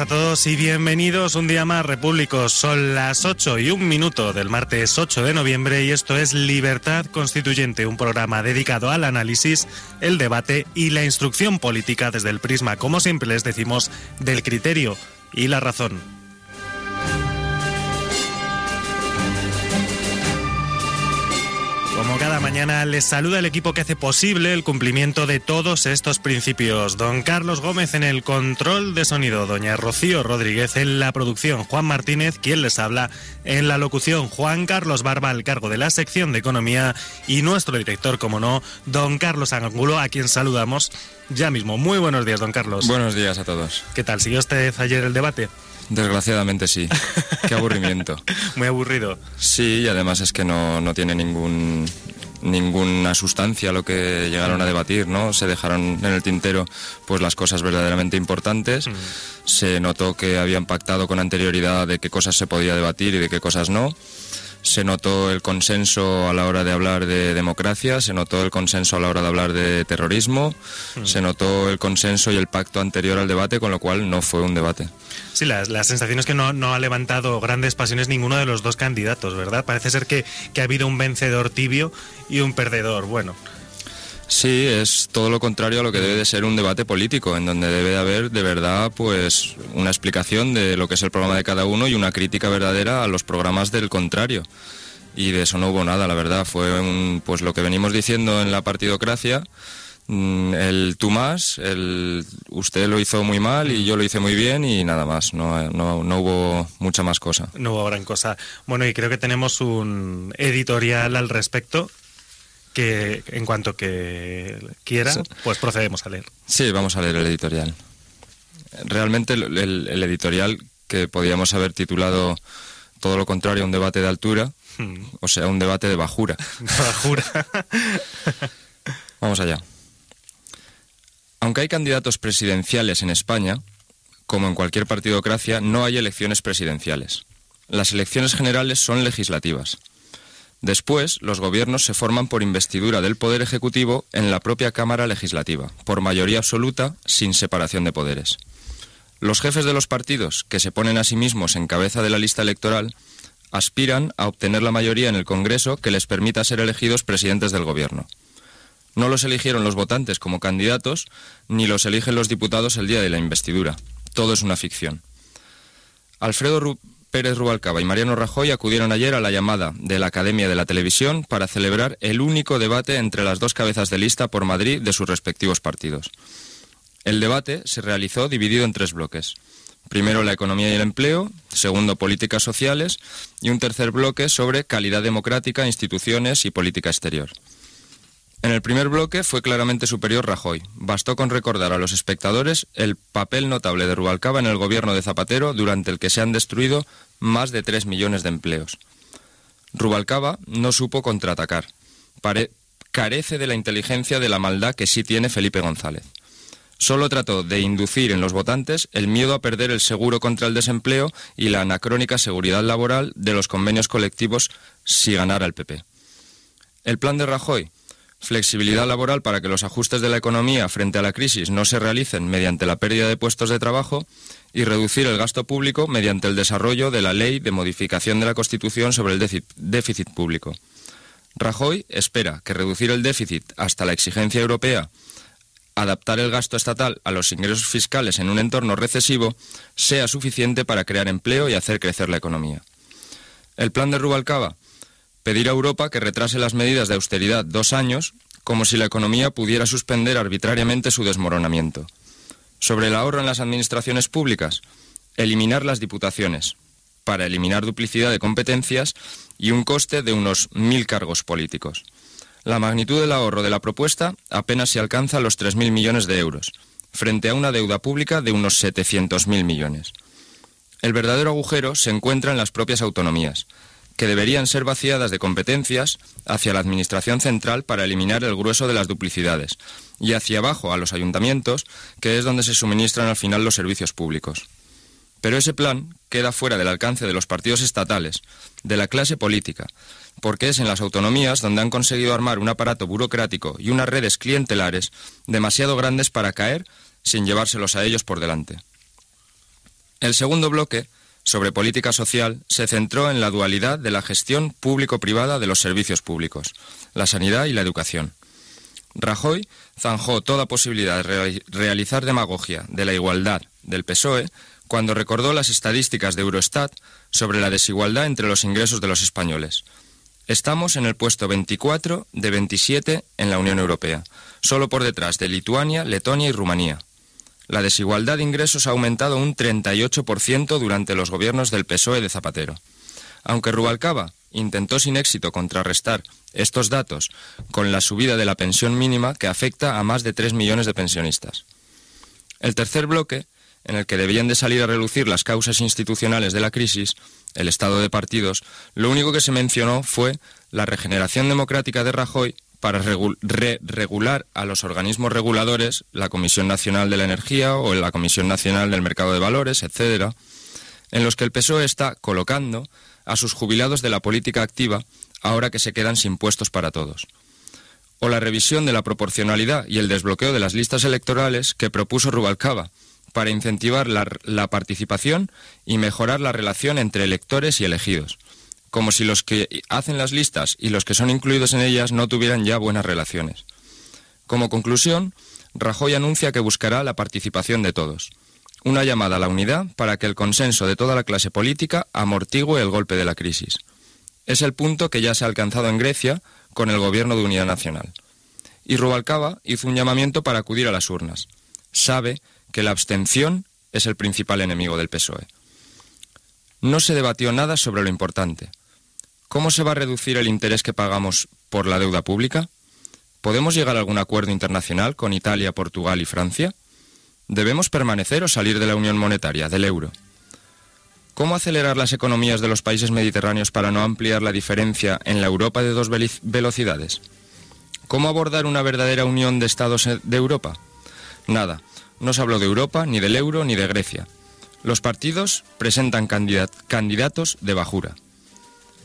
A todos y bienvenidos un día más, Repúblicos. Son las 8 y un minuto del martes 8 de noviembre y esto es Libertad Constituyente, un programa dedicado al análisis, el debate y la instrucción política desde el prisma, como siempre les decimos, del criterio y la razón. Mañana, les saluda el equipo que hace posible el cumplimiento de todos estos principios. Don Carlos Gómez en el control de sonido, doña Rocío Rodríguez en la producción, Juan Martínez, quien les habla en la locución, Juan Carlos Barba al cargo de la sección de economía y nuestro director, como no, don Carlos Angulo, a quien saludamos ya mismo. Muy buenos días, don Carlos. Buenos días a todos. ¿Qué tal? ¿Siguió usted ayer el debate? Desgraciadamente sí. Qué aburrimiento. Muy aburrido. Sí, y además es que no, no tiene ningún ninguna sustancia lo que llegaron a debatir, ¿no? Se dejaron en el tintero pues las cosas verdaderamente importantes. Mm. Se notó que habían pactado con anterioridad de qué cosas se podía debatir y de qué cosas no. Se notó el consenso a la hora de hablar de democracia, se notó el consenso a la hora de hablar de terrorismo, Mm. se notó el consenso y el pacto anterior al debate, con lo cual no fue un debate. Sí, la, la sensación es que no, no ha levantado grandes pasiones ninguno de los dos candidatos, ¿verdad? Parece ser que, que ha habido un vencedor tibio y un perdedor. Bueno, Sí, es todo lo contrario a lo que debe de ser un debate político, en donde debe de haber de verdad pues una explicación de lo que es el programa de cada uno y una crítica verdadera a los programas del contrario. Y de eso no hubo nada, la verdad. Fue un- pues lo que venimos diciendo en la partidocracia, mm, el tú más, el usted lo hizo muy mal y yo lo hice muy bien y nada más. No, no, no hubo mucha más cosa. no hubo gran cosa. Bueno, y creo que tenemos un editorial al respecto que en cuanto que quiera, pues procedemos a leer. Sí, vamos a leer el editorial. Realmente el, el- el editorial que podíamos haber titulado todo lo contrario a un debate de altura, Hmm. o sea, un debate de bajura. Bajura. Vamos allá. Aunque hay candidatos presidenciales en España, como en cualquier partidocracia, no hay elecciones presidenciales. Las elecciones generales son legislativas. Después, los gobiernos se forman por investidura del Poder Ejecutivo en la propia Cámara Legislativa, por mayoría absoluta, sin separación de poderes. Los jefes de los partidos, que se ponen a sí mismos en cabeza de la lista electoral, aspiran a obtener la mayoría en el Congreso que les permita ser elegidos presidentes del Gobierno. No los eligieron los votantes como candidatos, ni los eligen los diputados el día de la investidura. Todo es una ficción. Alfredo Ru- Pérez Rubalcaba y Mariano Rajoy acudieron ayer a la llamada de la Academia de la Televisión para celebrar el único debate entre las dos cabezas de lista por Madrid de sus respectivos partidos. El debate se realizó dividido en tres bloques. Primero la economía y el empleo, segundo políticas sociales y un tercer bloque sobre calidad democrática, instituciones y política exterior. En el primer bloque fue claramente superior Rajoy. Bastó con recordar a los espectadores el papel notable de Rubalcaba en el gobierno de Zapatero durante el que se han destruido más de 3 millones de empleos. Rubalcaba no supo contraatacar. Carece de la inteligencia de la maldad que sí tiene Felipe González. Solo trató de inducir en los votantes el miedo a perder el seguro contra el desempleo y la anacrónica seguridad laboral de los convenios colectivos si ganara el PP. El plan de Rajoy, flexibilidad laboral para que los ajustes de la economía frente a la crisis no se realicen mediante la pérdida de puestos de trabajo y reducir el gasto público mediante el desarrollo de la ley de modificación de la Constitución sobre el déficit, público. Rajoy espera que reducir el déficit hasta la exigencia europea, adaptar el gasto estatal a los ingresos fiscales en un entorno recesivo, sea suficiente para crear empleo y hacer crecer la economía. El plan de Rubalcaba, pedir a Europa que retrase las medidas de austeridad dos años, como si la economía pudiera suspender arbitrariamente su desmoronamiento. Sobre el ahorro en las administraciones públicas, eliminar las diputaciones, para eliminar duplicidad de competencias y un coste de unos mil cargos políticos. La magnitud del ahorro de la propuesta apenas se alcanza los 3.000 millones de euros, frente a una deuda pública de unos 700.000 millones. El verdadero agujero se encuentra en las propias autonomías, que deberían ser vaciadas de competencias hacia la Administración central para eliminar el grueso de las duplicidades, y hacia abajo a los ayuntamientos, que es donde se suministran al final los servicios públicos. Pero ese plan queda fuera del alcance de los partidos estatales, de la clase política, porque es en las autonomías donde han conseguido armar un aparato burocrático y unas redes clientelares demasiado grandes para caer sin llevárselos a ellos por delante. El segundo bloque sobre política social se centró en la dualidad de la gestión público-privada de los servicios públicos, la sanidad y la educación. Rajoy zanjó toda posibilidad de realizar demagogia de la igualdad del PSOE cuando recordó las estadísticas de Eurostat sobre la desigualdad entre los ingresos de los españoles. Estamos en el puesto 24 de 27 en la Unión Europea, solo por detrás de Lituania, Letonia y Rumanía la desigualdad de ingresos ha aumentado un 38% durante los gobiernos del PSOE de Zapatero. Aunque Rubalcaba intentó sin éxito contrarrestar estos datos con la subida de la pensión mínima que afecta a más de 3 millones de pensionistas. El tercer bloque, en el que debían de salir a relucir las causas institucionales de la crisis, el estado de partidos, lo único que se mencionó fue la regeneración democrática de Rajoy para regular a los organismos reguladores, la Comisión Nacional de la Energía o la Comisión Nacional del Mercado de Valores, etcétera, en los que el PSOE está colocando a sus jubilados de la política activa ahora que se quedan sin puestos para todos. O la revisión de la proporcionalidad y el desbloqueo de las listas electorales que propuso Rubalcaba para incentivar la participación y mejorar la relación entre electores y elegidos como si los que hacen las listas y los que son incluidos en ellas no tuvieran ya buenas relaciones. Como conclusión, Rajoy anuncia que buscará la participación de todos. Una llamada a la unidad para que el consenso de toda la clase política amortigue el golpe de la crisis. Es el punto que ya se ha alcanzado en Grecia con el gobierno de unidad nacional. Y Rubalcaba hizo un llamamiento para acudir a las urnas. Sabe que la abstención es el principal enemigo del PSOE. No se debatió nada sobre lo importante, ¿Cómo se va a reducir el interés que pagamos por la deuda pública? ¿Podemos llegar a algún acuerdo internacional con Italia, Portugal y Francia? ¿Debemos permanecer o salir de la Unión Monetaria, del euro? ¿Cómo acelerar las economías de los países mediterráneos para no ampliar la diferencia en la Europa de dos velocidades? ¿Cómo abordar una verdadera unión de Estados de Europa? Nada, no se habló de Europa, ni del euro, ni de Grecia. Los partidos presentan candidatos de bajura.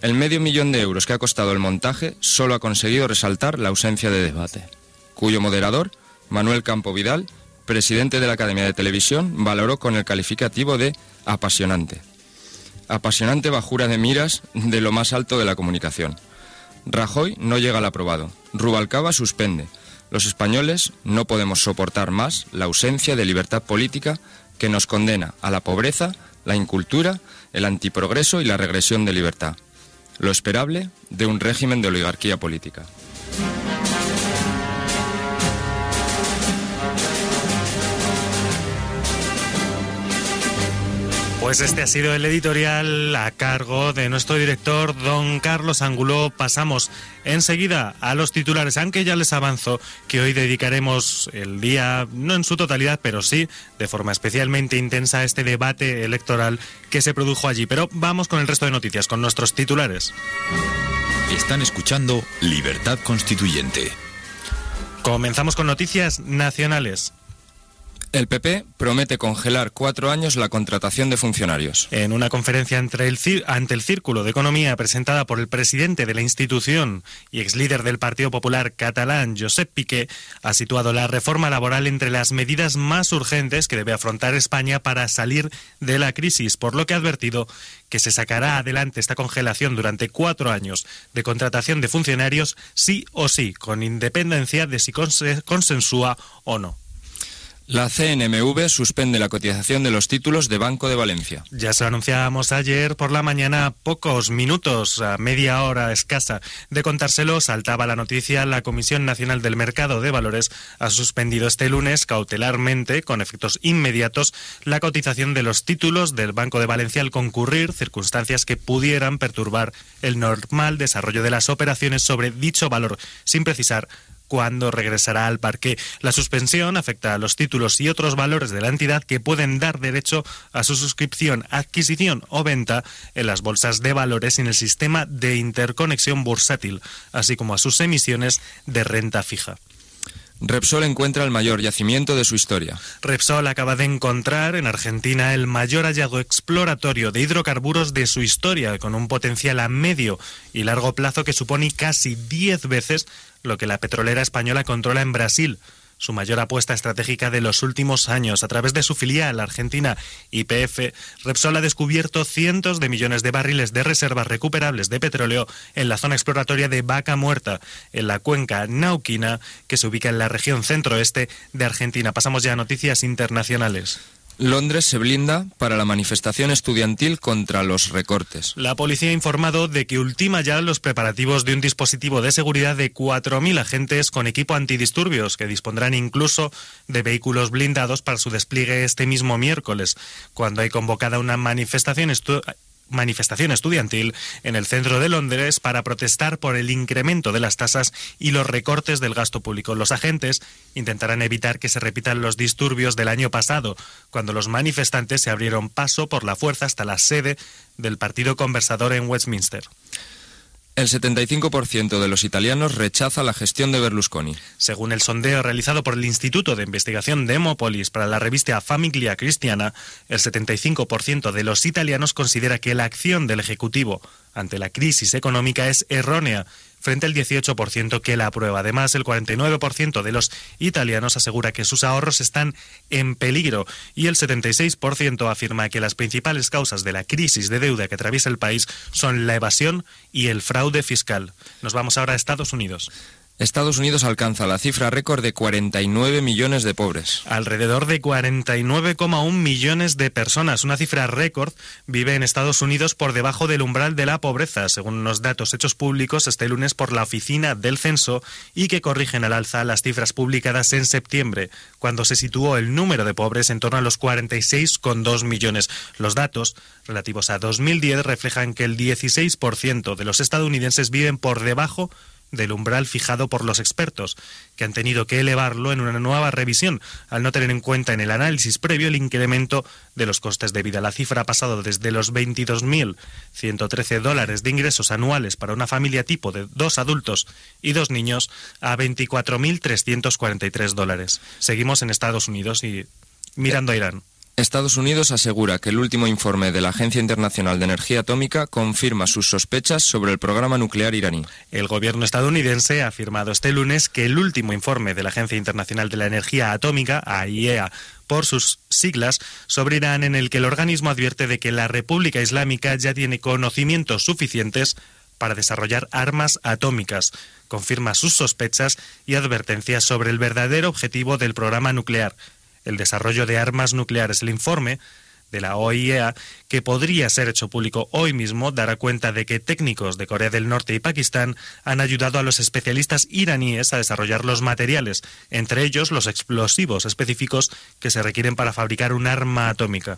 El medio millón de euros que ha costado el montaje solo ha conseguido resaltar la ausencia de debate, cuyo moderador, Manuel Campo Vidal, presidente de la Academia de Televisión, valoró con el calificativo de apasionante. Apasionante bajura de miras de lo más alto de la comunicación. Rajoy no llega al aprobado. Rubalcaba suspende. Los españoles no podemos soportar más la ausencia de libertad política que nos condena a la pobreza, la incultura, el antiprogreso y la regresión de libertad lo esperable de un régimen de oligarquía política. Pues este ha sido el editorial a cargo de nuestro director, don Carlos Angulo. Pasamos enseguida a los titulares, aunque ya les avanzo que hoy dedicaremos el día, no en su totalidad, pero sí de forma especialmente intensa a este debate electoral que se produjo allí. Pero vamos con el resto de noticias, con nuestros titulares. Están escuchando Libertad Constituyente. Comenzamos con noticias nacionales. El PP promete congelar cuatro años la contratación de funcionarios. En una conferencia ante el Círculo de Economía presentada por el presidente de la institución y ex líder del Partido Popular catalán, Josep Piqué, ha situado la reforma laboral entre las medidas más urgentes que debe afrontar España para salir de la crisis, por lo que ha advertido que se sacará adelante esta congelación durante cuatro años de contratación de funcionarios sí o sí, con independencia de si consensúa o no. La CNMV suspende la cotización de los títulos de Banco de Valencia. Ya se lo anunciábamos ayer por la mañana, pocos minutos, a media hora escasa de contárselo, saltaba la noticia, la Comisión Nacional del Mercado de Valores ha suspendido este lunes cautelarmente, con efectos inmediatos, la cotización de los títulos del Banco de Valencia al concurrir circunstancias que pudieran perturbar el normal desarrollo de las operaciones sobre dicho valor, sin precisar cuándo regresará al parque. La suspensión afecta a los títulos y otros valores de la entidad que pueden dar derecho a su suscripción, adquisición o venta en las bolsas de valores en el sistema de interconexión bursátil, así como a sus emisiones de renta fija. Repsol encuentra el mayor yacimiento de su historia. Repsol acaba de encontrar en Argentina el mayor hallazgo exploratorio de hidrocarburos de su historia, con un potencial a medio y largo plazo que supone casi 10 veces lo que la petrolera española controla en Brasil, su mayor apuesta estratégica de los últimos años. A través de su filial argentina YPF, Repsol ha descubierto cientos de millones de barriles de reservas recuperables de petróleo en la zona exploratoria de Vaca Muerta, en la cuenca Nauquina, que se ubica en la región centroeste de Argentina. Pasamos ya a noticias internacionales. Londres se blinda para la manifestación estudiantil contra los recortes. La policía ha informado de que ultima ya los preparativos de un dispositivo de seguridad de 4.000 agentes con equipo antidisturbios, que dispondrán incluso de vehículos blindados para su despliegue este mismo miércoles, cuando hay convocada una manifestación manifestación estudiantil en el centro de Londres para protestar por el incremento de las tasas y los recortes del gasto público. Los agentes intentarán evitar que se repitan los disturbios del año pasado, cuando los manifestantes se abrieron paso por la fuerza hasta la sede del Partido Conversador en Westminster. El 75% de los italianos rechaza la gestión de Berlusconi. Según el sondeo realizado por el Instituto de Investigación Demopolis para la revista Famiglia Cristiana, el 75% de los italianos considera que la acción del Ejecutivo ante la crisis económica es errónea frente al 18% que la aprueba. Además, el 49% de los italianos asegura que sus ahorros están en peligro y el 76% afirma que las principales causas de la crisis de deuda que atraviesa el país son la evasión y el fraude fiscal. Nos vamos ahora a Estados Unidos. Estados Unidos alcanza la cifra récord de 49 millones de pobres. Alrededor de 49,1 millones de personas, una cifra récord, vive en Estados Unidos por debajo del umbral de la pobreza, según los datos hechos públicos este lunes por la Oficina del Censo y que corrigen al alza las cifras publicadas en septiembre, cuando se situó el número de pobres en torno a los 46,2 millones. Los datos relativos a 2010 reflejan que el 16% de los estadounidenses viven por debajo del umbral fijado por los expertos, que han tenido que elevarlo en una nueva revisión, al no tener en cuenta en el análisis previo el incremento de los costes de vida. La cifra ha pasado desde los 22.113 dólares de ingresos anuales para una familia tipo de dos adultos y dos niños a 24.343 dólares. Seguimos en Estados Unidos y mirando a Irán. Estados Unidos asegura que el último informe de la Agencia Internacional de Energía Atómica confirma sus sospechas sobre el programa nuclear iraní. El gobierno estadounidense ha afirmado este lunes que el último informe de la Agencia Internacional de la Energía Atómica, AIEA, por sus siglas, sobre Irán, en el que el organismo advierte de que la República Islámica ya tiene conocimientos suficientes para desarrollar armas atómicas. Confirma sus sospechas y advertencias sobre el verdadero objetivo del programa nuclear el desarrollo de armas nucleares. El informe de la OIEA, que podría ser hecho público hoy mismo, dará cuenta de que técnicos de Corea del Norte y Pakistán han ayudado a los especialistas iraníes a desarrollar los materiales, entre ellos los explosivos específicos que se requieren para fabricar un arma atómica.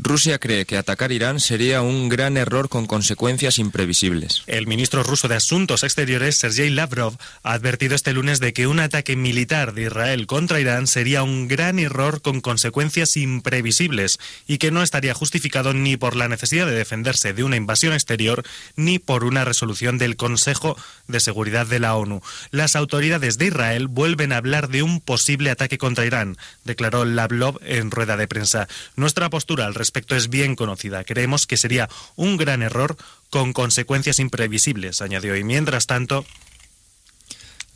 Rusia cree que atacar Irán sería un gran error con consecuencias imprevisibles. El ministro ruso de Asuntos Exteriores, Sergei Lavrov, ha advertido este lunes de que un ataque militar de Israel contra Irán sería un gran error con consecuencias imprevisibles y que no estaría justificado ni por la necesidad de defenderse de una invasión exterior ni por una resolución del Consejo de Seguridad de la ONU. Las autoridades de Israel vuelven a hablar de un posible ataque contra Irán, declaró Lavrov en rueda de prensa. Nuestra postura al respecto es bien conocida. Creemos que sería un gran error con consecuencias imprevisibles, añadió. Y mientras tanto,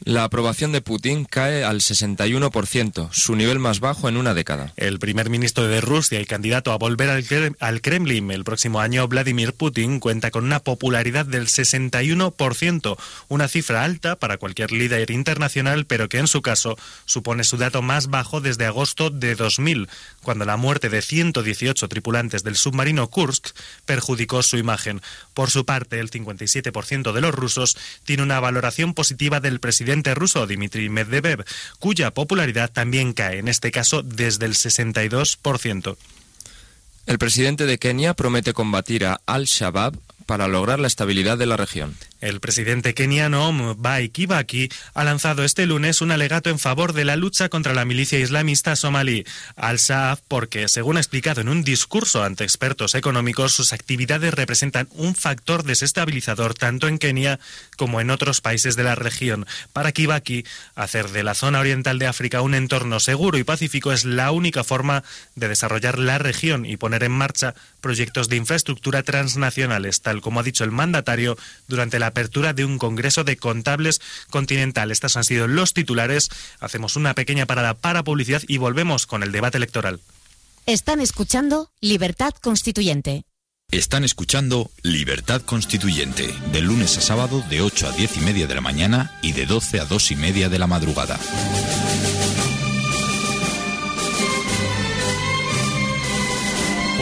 La aprobación de Putin cae al 61%, su nivel más bajo en una década. El primer ministro de Rusia y candidato a volver al, Kremlin el próximo año, Vladimir Putin, cuenta con una popularidad del 61%, una cifra alta para cualquier líder internacional, pero que en su caso supone su dato más bajo desde agosto de 2000, cuando la muerte de 118 tripulantes del submarino Kursk perjudicó su imagen. Por su parte, el 57% de los rusos tiene una valoración positiva del presidente ruso Dmitry Medvedev, cuya popularidad también cae, en este caso desde el 62%. El presidente de Kenia promete combatir a Al-Shabaab para lograr la estabilidad de la región. El presidente keniano Mwai Kibaki ha lanzado este lunes un alegato en favor de la lucha contra la milicia islamista somalí, al-Shaab, porque, según ha explicado en un discurso ante expertos económicos, sus actividades representan un factor desestabilizador tanto en Kenia como en otros países de la región. Para Kibaki, hacer de la zona oriental de África un entorno seguro y pacífico es la única forma de desarrollar la región y poner en marcha proyectos de infraestructura transnacionales, tal como ha dicho el mandatario durante la apertura de un Congreso de Contables Continental. Estos han sido los titulares. Hacemos una pequeña parada para publicidad y volvemos con el debate electoral. Están escuchando Libertad Constituyente. Están escuchando Libertad Constituyente, de lunes a sábado de 8 a 10 y media de la mañana y de 12 a 2 y media de la madrugada.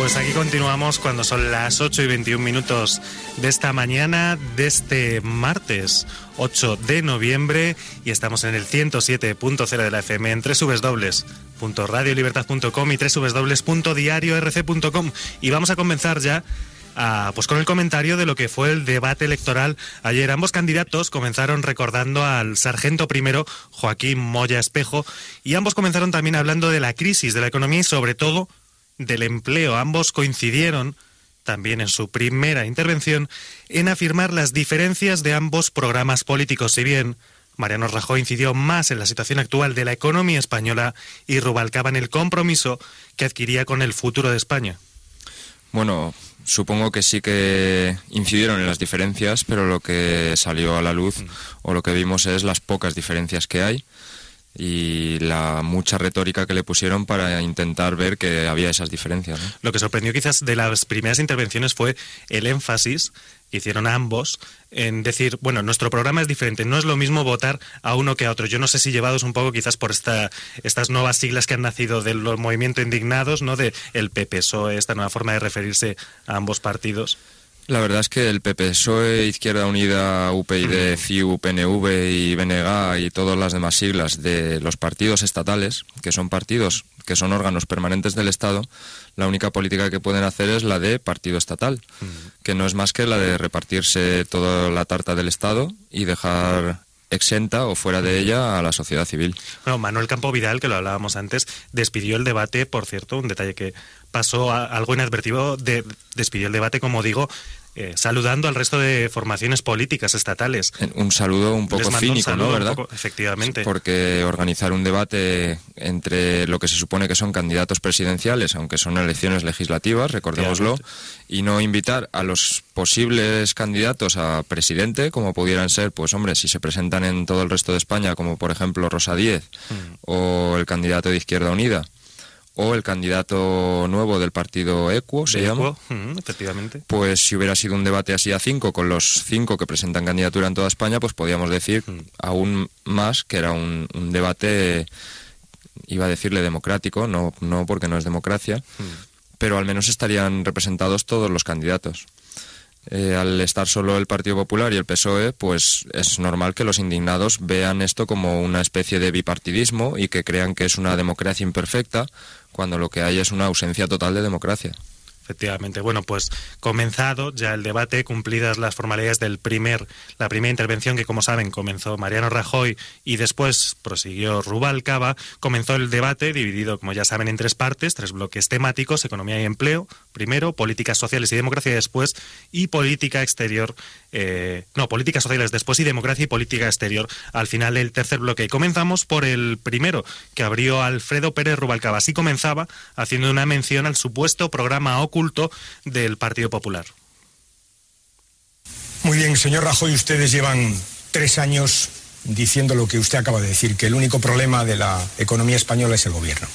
Pues aquí continuamos cuando son las 8 y 21 minutos de esta mañana, de este martes 8 de noviembre, y estamos en el 107.0 de la FM en www.radiolibertad.com y www.diariorc.com. Y vamos a comenzar ya pues con el comentario de lo que fue el debate electoral ayer. Ambos candidatos comenzaron recordando al sargento primero, Joaquín Moya Espejo, y ambos comenzaron también hablando de la crisis de la economía y sobre todo del empleo. Ambos coincidieron también en su primera intervención en afirmar las diferencias de ambos programas políticos, si bien Mariano Rajoy incidió más en la situación actual de la economía española y Rubalcaba en el compromiso que adquiría con el futuro de España. Bueno, supongo que sí que incidieron en las diferencias, pero lo que salió a la luz mm. o lo que vimos es las pocas diferencias que hay y la mucha retórica que le pusieron para intentar ver que había esas diferencias. Lo que sorprendió quizás de las primeras intervenciones fue el énfasis que hicieron ambos en decir, bueno, nuestro programa es diferente, no es lo mismo votar a uno que a otro. Yo no sé si llevados un poco quizás por esta, estas nuevas siglas que han nacido del movimiento indignados, ¿no? De el PPSOE, esta nueva forma de referirse a ambos partidos. La verdad es que el PP, PSOE, Izquierda Unida, UPyD, CIU, PNV y BNG y todas las demás siglas de los partidos estatales, que son partidos que son órganos permanentes del Estado, la única política que pueden hacer es la de partido estatal, que no es más que la de repartirse toda la tarta del Estado y dejar exenta o fuera de ella a la sociedad civil. Bueno, Manuel Campo Vidal, que lo hablábamos antes, despidió el debate, por cierto, un detalle que pasó algo inadvertido, de, despidió el debate, como digo, eh, saludando al resto de formaciones políticas estatales. Un saludo un poco cínico, ¿no? ¿Verdad? efectivamente. Porque organizar un debate entre lo que se supone que son candidatos presidenciales, aunque son elecciones legislativas, recordémoslo, y no invitar a los posibles candidatos a presidente, como pudieran ser, pues hombre, si se presentan en todo el resto de España, como por ejemplo Rosa Díez mm. o el candidato de Izquierda Unida o el candidato nuevo del partido Equo, se llama. efectivamente. Pues si hubiera sido un debate así a cinco, con los cinco que presentan candidatura en toda España, pues podríamos decir aún más que era un, debate, iba a decirle democrático, no, no porque no es democracia, pero al menos estarían representados todos los candidatos. Eh, al estar solo el Partido Popular y el PSOE, pues es normal que los indignados vean esto como una especie de bipartidismo y que crean que es una democracia imperfecta, cuando lo que hay es una ausencia total de democracia. Efectivamente. Bueno, pues comenzado ya el debate, cumplidas las formalidades del primer, la primera intervención que, como saben, comenzó Mariano Rajoy y después prosiguió Rubalcaba, comenzó el debate dividido, como ya saben, en tres partes, tres bloques temáticos, economía y empleo, primero, políticas sociales y democracia después, y política exterior, eh, no, políticas sociales después y democracia y política exterior al final del tercer bloque. Y comenzamos por el primero, que abrió Alfredo Pérez Rubalcaba. Así comenzaba haciendo una mención al supuesto programa oculto del Partido Popular. Muy bien, señor Rajoy, ustedes llevan tres años diciendo lo que usted acaba de decir, que el único problema de la economía española es el gobierno.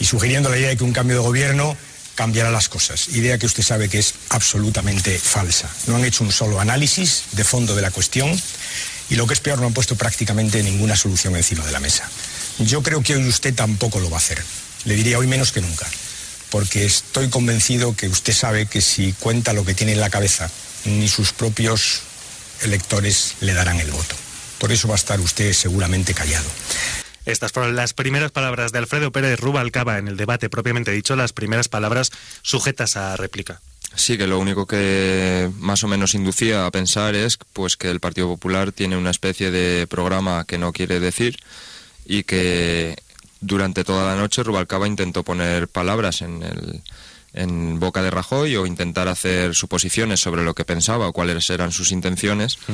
Y sugiriendo la idea de que un cambio de gobierno cambiará las cosas. Idea que usted sabe que es absolutamente falsa. No han hecho un solo análisis de fondo de la cuestión y lo que es peor, no han puesto prácticamente ninguna solución encima de la mesa. Yo creo que hoy usted tampoco lo va a hacer. Le diría hoy menos que nunca. Porque estoy convencido que usted sabe que si cuenta lo que tiene en la cabeza, ni sus propios electores le darán el voto. Por eso va a estar usted seguramente callado. Estas fueron las primeras palabras de Alfredo Pérez Rubalcaba en el debate propiamente dicho, las primeras palabras sujetas a réplica. Sí, que lo único que más o menos inducía a pensar es pues que el Partido Popular tiene una especie de programa que no quiere decir y que durante toda la noche Rubalcaba intentó poner palabras en el, en boca de Rajoy o intentar hacer suposiciones sobre lo que pensaba o cuáles eran sus intenciones. Mm.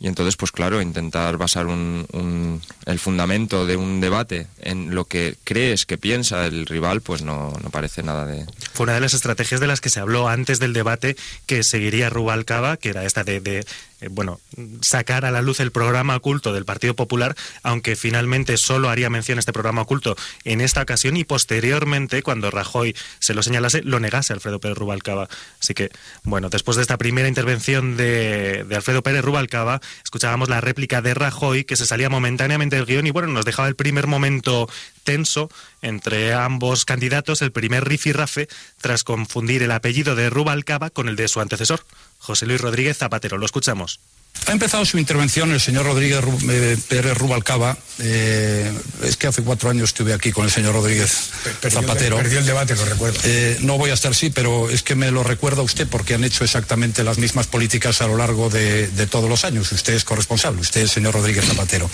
Y entonces, pues claro, intentar basar un, el fundamento de un debate en lo que crees que piensa el rival, pues no, no, parece nada de... Fue una de las estrategias de las que se habló antes del debate que seguiría Rubalcaba, que era esta de eh, bueno, sacar a la luz el programa oculto del Partido Popular, aunque finalmente solo haría mención a este programa oculto en esta ocasión y posteriormente, cuando Rajoy se lo señalase, lo negase Alfredo Pérez Rubalcaba. Así que, bueno, después de esta primera intervención de, de Alfredo Pérez Rubalcaba, escuchábamos la réplica de Rajoy que se salía momentáneamente del guion y, bueno, nos dejaba el primer momento tenso entre ambos candidatos, el primer rifirrafe, tras confundir el apellido de Rubalcaba con el de su antecesor. José Luis Rodríguez Zapatero. Lo escuchamos. Ha empezado su intervención el señor Rodríguez eh, Pérez Rubalcaba. Eh, es que hace cuatro años estuve aquí con el señor Rodríguez Zapatero. Perdió el debate, lo recuerdo. Eh, no voy a estar sí, pero es que me lo recuerda usted porque han hecho exactamente las mismas políticas a lo largo de, de todos los años. Usted es corresponsable, usted es señor Rodríguez Zapatero.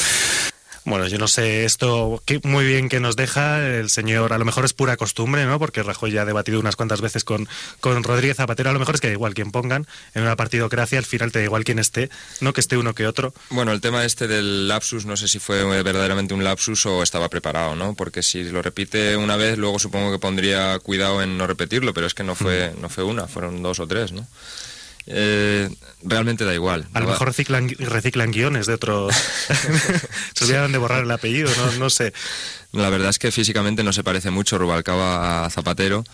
Bueno, yo no sé esto muy bien que nos deja el señor, a lo mejor es pura costumbre, ¿no? Porque Rajoy ya ha debatido unas cuantas veces con, con Rodríguez Zapatero, a lo mejor es que da igual quien pongan, en una partidocracia al final te da igual quien esté, no que esté uno que otro. Bueno, el tema este del lapsus, no sé si fue verdaderamente un lapsus o estaba preparado, ¿no? Porque si lo repite una vez, luego supongo que pondría cuidado en no repetirlo, pero es que no fue, no fue una, fueron dos o tres, ¿no? Eh, realmente da igual. A lo mejor reciclan, reciclan guiones de otros. Se olvidaron de borrar el apellido, no, no sé. La verdad es que físicamente no se parece mucho Rubalcaba a Zapatero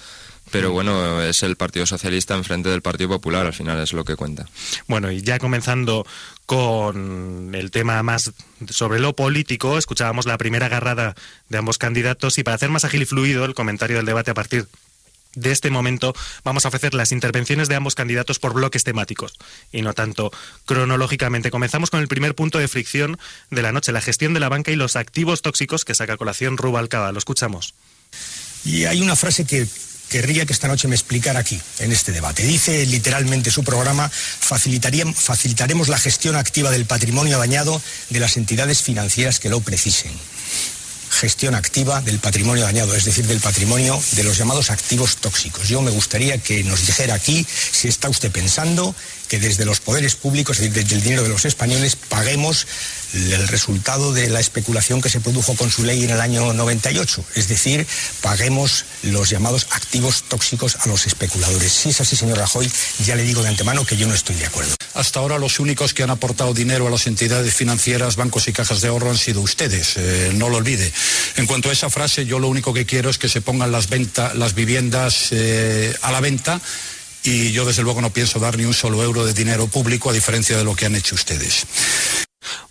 pero bueno, es el Partido Socialista enfrente del Partido Popular, al final es lo que cuenta. Bueno, y ya comenzando con el tema más sobre lo político, escuchábamos la primera agarrada de ambos candidatos y para hacer más ágil y fluido el comentario del debate a partir de este momento vamos a ofrecer las intervenciones de ambos candidatos por bloques temáticos y no tanto cronológicamente. Comenzamos con el primer punto de fricción de la noche, la gestión de la banca y los activos tóxicos que saca colación Rubalcaba. Lo escuchamos. Y hay una frase que querría que esta noche me explicara aquí, en este debate. Dice literalmente su programa, facilitaremos la gestión activa del patrimonio dañado de las entidades financieras que lo precisen gestión activa del patrimonio dañado, es decir, del patrimonio de los llamados activos tóxicos. Yo me gustaría que nos dijera aquí si está usted pensando que desde los poderes públicos, es decir, desde el dinero de los españoles, paguemos el resultado de la especulación que se produjo con su ley en el año 98. Es decir, paguemos los llamados activos tóxicos a los especuladores. Si es así, señor Rajoy, ya le digo de antemano que yo no estoy de acuerdo. Hasta ahora los únicos que han aportado dinero a las entidades financieras, bancos y cajas de ahorro han sido ustedes. Eh, no lo olvide. En cuanto a esa frase, yo lo único que quiero es que se pongan las, las viviendas eh, a la venta y yo desde luego no pienso dar ni un solo euro de dinero público a diferencia de lo que han hecho ustedes.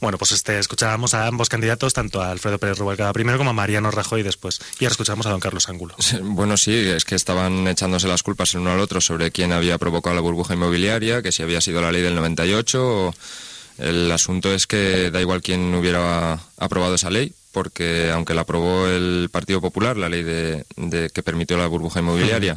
Bueno, pues este, escuchábamos a ambos candidatos, tanto a Alfredo Pérez Rubalcaba primero como a Mariano Rajoy después. Y ahora escuchamos a don Carlos Ángulo. Bueno, sí, es que estaban echándose las culpas el uno al otro sobre quién había provocado la burbuja inmobiliaria, que si había sido la ley del 98. El asunto es que da igual quién hubiera aprobado esa ley, porque aunque la aprobó el Partido Popular, la ley de, que permitió la burbuja inmobiliaria,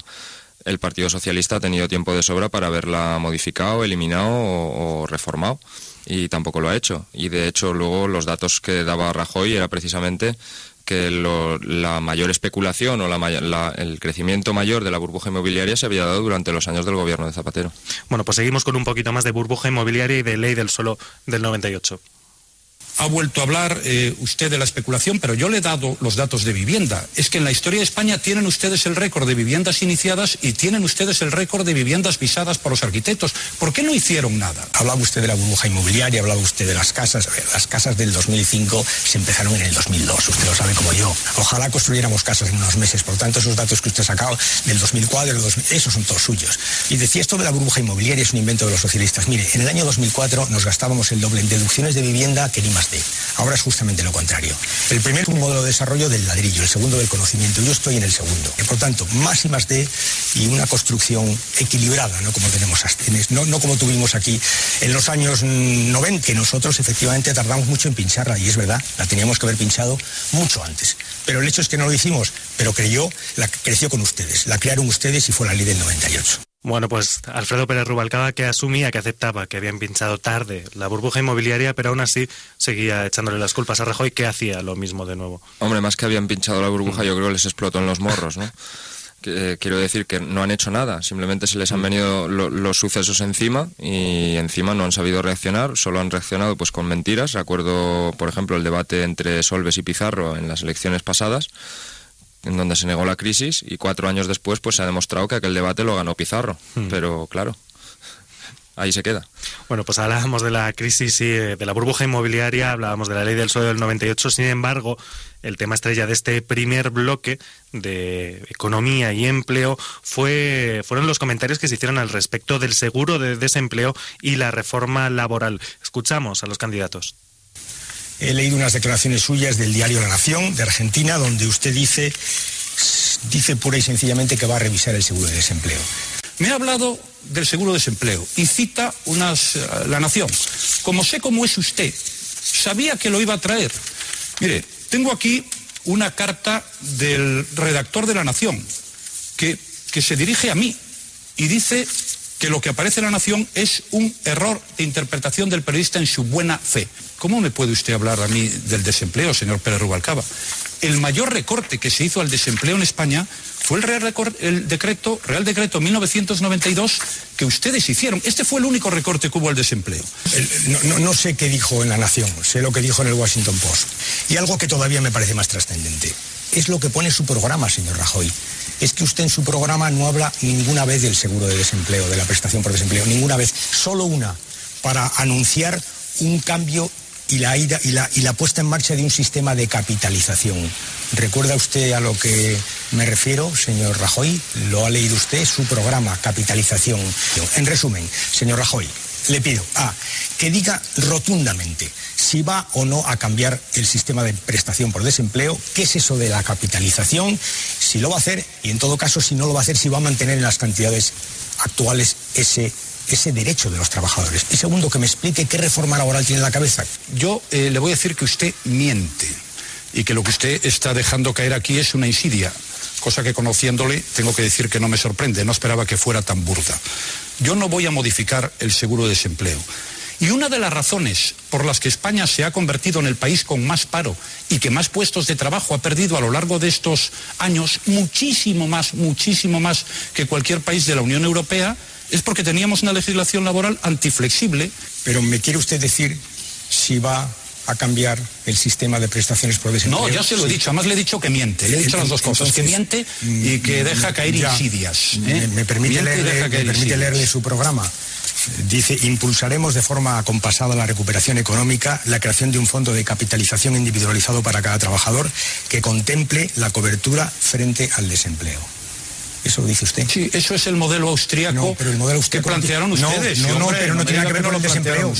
el Partido Socialista ha tenido tiempo de sobra para haberla modificado, eliminado o, reformado y tampoco lo ha hecho. Y de hecho luego los datos que daba Rajoy era precisamente que la mayor especulación o la, el crecimiento mayor de la burbuja inmobiliaria se había dado durante los años del gobierno de Zapatero. Bueno, pues seguimos con un poquito más de burbuja inmobiliaria y de ley del suelo del 98 ha vuelto a hablar eh, usted de la especulación, pero yo le he dado los datos de vivienda. Es que en la historia de España tienen ustedes el récord de viviendas iniciadas y tienen ustedes el récord de viviendas visadas por los arquitectos. ¿Por qué no hicieron nada? Hablaba usted de la burbuja inmobiliaria, hablaba usted de las casas. Las casas del 2005 se empezaron en el 2002, usted lo sabe como yo. Ojalá construyéramos casas en unos meses. Por tanto, esos datos que usted ha sacado del 2004, del 2000, esos son todos suyos. Y decía esto de la burbuja inmobiliaria es un invento de los socialistas. Mire, en el año 2004 nos gastábamos el doble en deducciones de vivienda que ni más Ahora es justamente lo contrario. El primero es un modelo de desarrollo del ladrillo, el segundo del conocimiento. Yo estoy en el segundo. Y por tanto, más y más de y una construcción equilibrada, no como tenemos no, no como tuvimos aquí en los años 90, que nosotros efectivamente tardamos mucho en pincharla, y es verdad, la teníamos que haber pinchado mucho antes. Pero el hecho es que no lo hicimos, pero creyó, la creció con ustedes, la crearon ustedes y fue la ley del 98. Bueno, pues Alfredo Pérez Rubalcaba que asumía que aceptaba que habían pinchado tarde la burbuja inmobiliaria, pero aún así seguía echándole las culpas a Rajoy, que hacía lo mismo de nuevo. Hombre, más que habían pinchado la burbuja, yo creo que les explotó en los morros, ¿no? Eh, quiero decir que no han hecho nada, simplemente se les han venido los sucesos encima y encima no han sabido reaccionar, solo han reaccionado pues con mentiras. Recuerdo, por ejemplo, el debate entre Solves y Pizarro en las elecciones pasadas, en donde se negó la crisis y cuatro años después pues se ha demostrado que aquel debate lo ganó Pizarro. Hmm. Pero claro, ahí se queda. Bueno, pues hablábamos de la crisis y eh, de la burbuja inmobiliaria, hablábamos de la ley del suelo del 98, sin embargo, el tema estrella de este primer bloque de economía y empleo fue, fueron los comentarios que se hicieron al respecto del seguro de desempleo y la reforma laboral. Escuchamos a los candidatos. He leído unas declaraciones suyas del diario La Nación de Argentina donde usted dice dice pura y sencillamente que va a revisar el seguro de desempleo. Me ha hablado del seguro de desempleo y cita unas, eh, La Nación. Como sé cómo es usted, sabía que lo iba a traer. Mire, tengo aquí una carta del redactor de La Nación que, que se dirige a mí y dice que lo que aparece en La Nación es un error de interpretación del periodista en su buena fe. ¿Cómo me puede usted hablar a mí del desempleo, señor Pérez Rubalcaba? El mayor recorte que se hizo al desempleo en España fue el Real, el decreto, Real Decreto 1992 que ustedes hicieron. Este fue el único recorte que hubo al desempleo. no, sé qué dijo en La Nación, sé lo que dijo en el Washington Post. Y algo que todavía me parece más trascendente. Es lo que pone su programa, señor Rajoy. Es que usted en su programa no habla ninguna vez del seguro de desempleo, de la prestación por desempleo, ninguna vez. Solo una, para anunciar un cambio y la, puesta en marcha de un sistema de capitalización. ¿Recuerda usted a lo que me refiero, señor Rajoy? Lo ha leído usted, su programa, capitalización. En resumen, señor Rajoy, le pido a que diga rotundamente si va o no a cambiar el sistema de prestación por desempleo, qué es eso de la capitalización, si lo va a hacer y en todo caso si no lo va a hacer, si va a mantener en las cantidades actuales ese ese derecho de los trabajadores. Y segundo, que me explique qué reforma laboral tiene en la cabeza. Yo eh, le voy a decir que usted miente y que lo que usted está dejando caer aquí es una insidia, cosa que conociéndole tengo que decir que no me sorprende, no esperaba que fuera tan burda. Yo no voy a modificar el seguro de desempleo. Y una de las razones por las que España se ha convertido en el país con más paro y que más puestos de trabajo ha perdido a lo largo de estos años, muchísimo más, muchísimo más que cualquier país de la Unión Europea, es porque teníamos una legislación laboral antiflexible. Pero ¿me quiere usted decir si va a cambiar el sistema de prestaciones por desempleo. No, ya se lo he dicho, además le he dicho que miente, le he dicho las dos cosas, que miente y que deja caer insidias. ¿eh? Me, permite, leerle, su programa. Dice, impulsaremos de forma acompasada la recuperación económica, la creación de un fondo de capitalización individualizado para cada trabajador que contemple la cobertura frente al desempleo. Eso lo dice usted. Sí, eso es el modelo austríaco no, pero el modelo que plantearon ustedes. No, no, pero no, tiene nada que ver con el desempleo.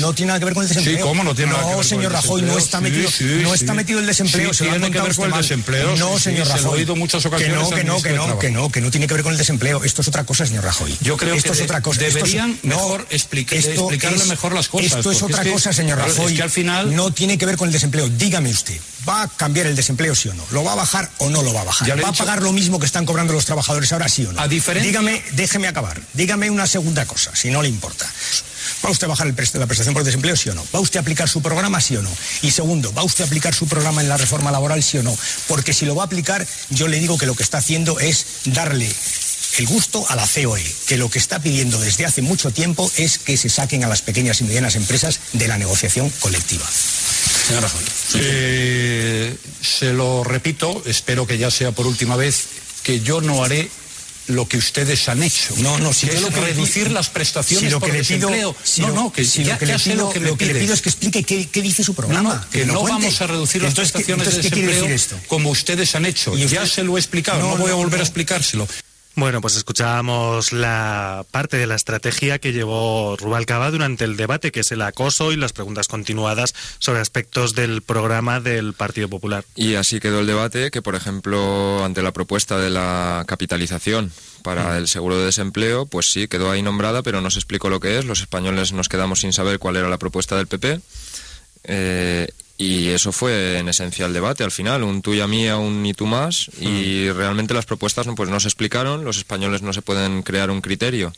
No, tiene nada que ver con el desempleo. Sí, ¿cómo no tiene nada que ver señor Rajoy, no está metido, no está metido el desempleo. se tiene que ver con el desempleo. No, señor Rajoy. Se lo he oído muchas ocasiones. Que no, que no, que no, que no, que no tiene que ver con el desempleo. Esto es otra cosa, señor Rajoy. Yo creo esto que es otra cosa. deberían mejor explicarle mejor las cosas. Esto es otra cosa, señor Rajoy. Que al final no tiene que ver con el desempleo. Dígame usted. ¿Va a cambiar el desempleo, sí o no? ¿Lo va a bajar o no lo va a bajar? ¿Va a pagar lo mismo que están cobrando los trabajadores ahora, sí o no? A diferencia... Dígame, déjeme acabar. Dígame una segunda cosa, si no le importa. ¿Va usted a bajar el la prestación por desempleo, sí o no? ¿Va usted a aplicar su programa, sí o no? Y segundo, ¿va usted a aplicar su programa en la reforma laboral, sí o no? Porque si lo va a aplicar, yo le digo que lo que está haciendo es darle el gusto a la COE, que lo que está pidiendo desde hace mucho tiempo es que se saquen a las pequeñas y medianas empresas de la negociación colectiva. Señor Rajoy. Eh, se lo repito, espero que ya sea por última vez, que yo no haré lo que ustedes han hecho. No, no, si que es lo que reducir las prestaciones si lo por que le pido, desempleo. si no, no, que si ya, lo que ya le sé pido, lo que me lo que le pido es que explique qué, qué dice su programa. No, no, que lo no cuente. vamos a reducir las Entonces, ¿qué- prestaciones entonces, de ¿qué quiere desempleo como ustedes han hecho. ¿Y usted- Ya se lo he explicado, no, No, voy a volver a explicárselo. Bueno, pues escuchábamos la parte de la estrategia que llevó Rubalcaba durante el debate, que es el acoso y las preguntas continuadas sobre aspectos del programa del Partido Popular. Y así quedó el debate que, por ejemplo, ante la propuesta de la capitalización para el seguro de desempleo, pues sí, quedó ahí nombrada, pero no se explicó lo que es. Los españoles nos quedamos sin saber cuál era la propuesta del PP. Eh, y eso fue en esencia el debate al final, un tuya mía, un ni tú más, y realmente las propuestas no, pues no se explicaron, los españoles no se pueden crear un criterio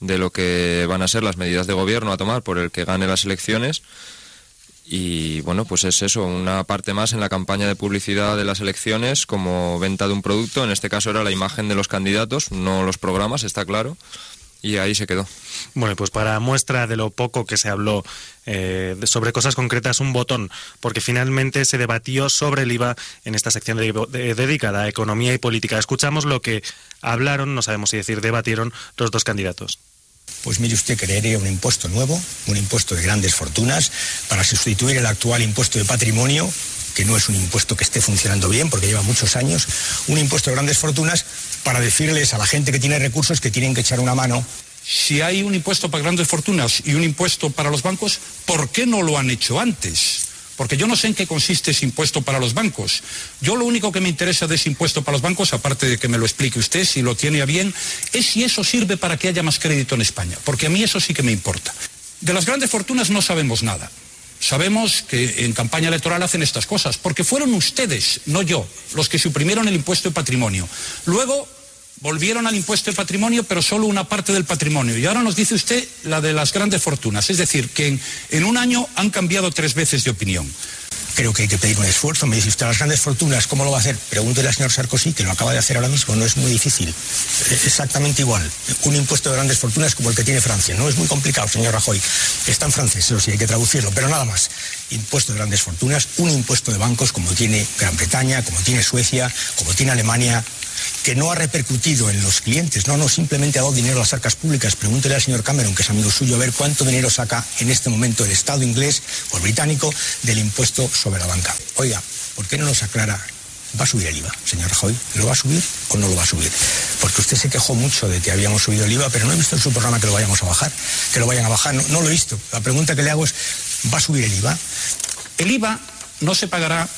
de lo que van a ser las medidas de gobierno a tomar por el que gane las elecciones. Y bueno, pues es eso, una parte más en la campaña de publicidad de las elecciones como venta de un producto. En este caso era la imagen de los candidatos, no los programas, está claro. Y ahí se quedó. Bueno, pues para muestra de lo poco que se habló eh, sobre cosas concretas, un botón, porque finalmente se debatió sobre el IVA en esta sección de- de- dedicada a economía y política. Escuchamos lo que hablaron, no sabemos si decir debatieron, los dos candidatos. Pues mire usted, crearía un impuesto nuevo, un impuesto de grandes fortunas, para sustituir el actual impuesto de patrimonio, que no es un impuesto que esté funcionando bien porque lleva muchos años, un impuesto de grandes fortunas para decirles a la gente que tiene recursos que tienen que echar una mano. Si hay un impuesto para grandes fortunas y un impuesto para los bancos, ¿por qué no lo han hecho antes? Porque yo no sé en qué consiste ese impuesto para los bancos. Yo lo único que me interesa de ese impuesto para los bancos, aparte de que me lo explique usted, si lo tiene a bien, es si eso sirve para que haya más crédito en España. Porque a mí eso sí que me importa. De las grandes fortunas no sabemos nada. Sabemos que en campaña electoral hacen estas cosas, porque fueron ustedes, no yo, los que suprimieron el impuesto de patrimonio. Luego volvieron al impuesto de patrimonio, pero solo una parte del patrimonio. Y ahora nos dice usted la de las grandes fortunas. Es decir, que en, en un año han cambiado tres veces de opinión. Creo que hay que pedir un esfuerzo. Me dice usted, las grandes fortunas, ¿cómo lo va a hacer? Pregúntele al señor Sarkozy, que lo acaba de hacer ahora mismo. No es muy difícil. Es exactamente igual. Un impuesto de grandes fortunas como el que tiene Francia. No es muy complicado, señor Rajoy. Está en francés, eso sí, hay que traducirlo. Pero nada más. Impuesto de grandes fortunas, un impuesto de bancos como tiene Gran Bretaña, como tiene Suecia, como tiene Alemania, que no ha repercutido en los clientes, no, no, simplemente ha dado dinero a las arcas públicas. Pregúntele al señor Cameron, que es amigo suyo, a ver cuánto dinero saca en este momento el Estado inglés o el británico del impuesto sobre la banca. Oiga, ¿por qué no nos aclara? ¿Va a subir el IVA, señor Rajoy? ¿Lo va a subir o no lo va a subir? Porque usted se quejó mucho de que habíamos subido el IVA, pero no he visto en su programa que lo vayamos a bajar, que lo vayan a bajar, no, no lo he visto. La pregunta que le hago es, ¿va a subir el IVA? El IVA no se pagará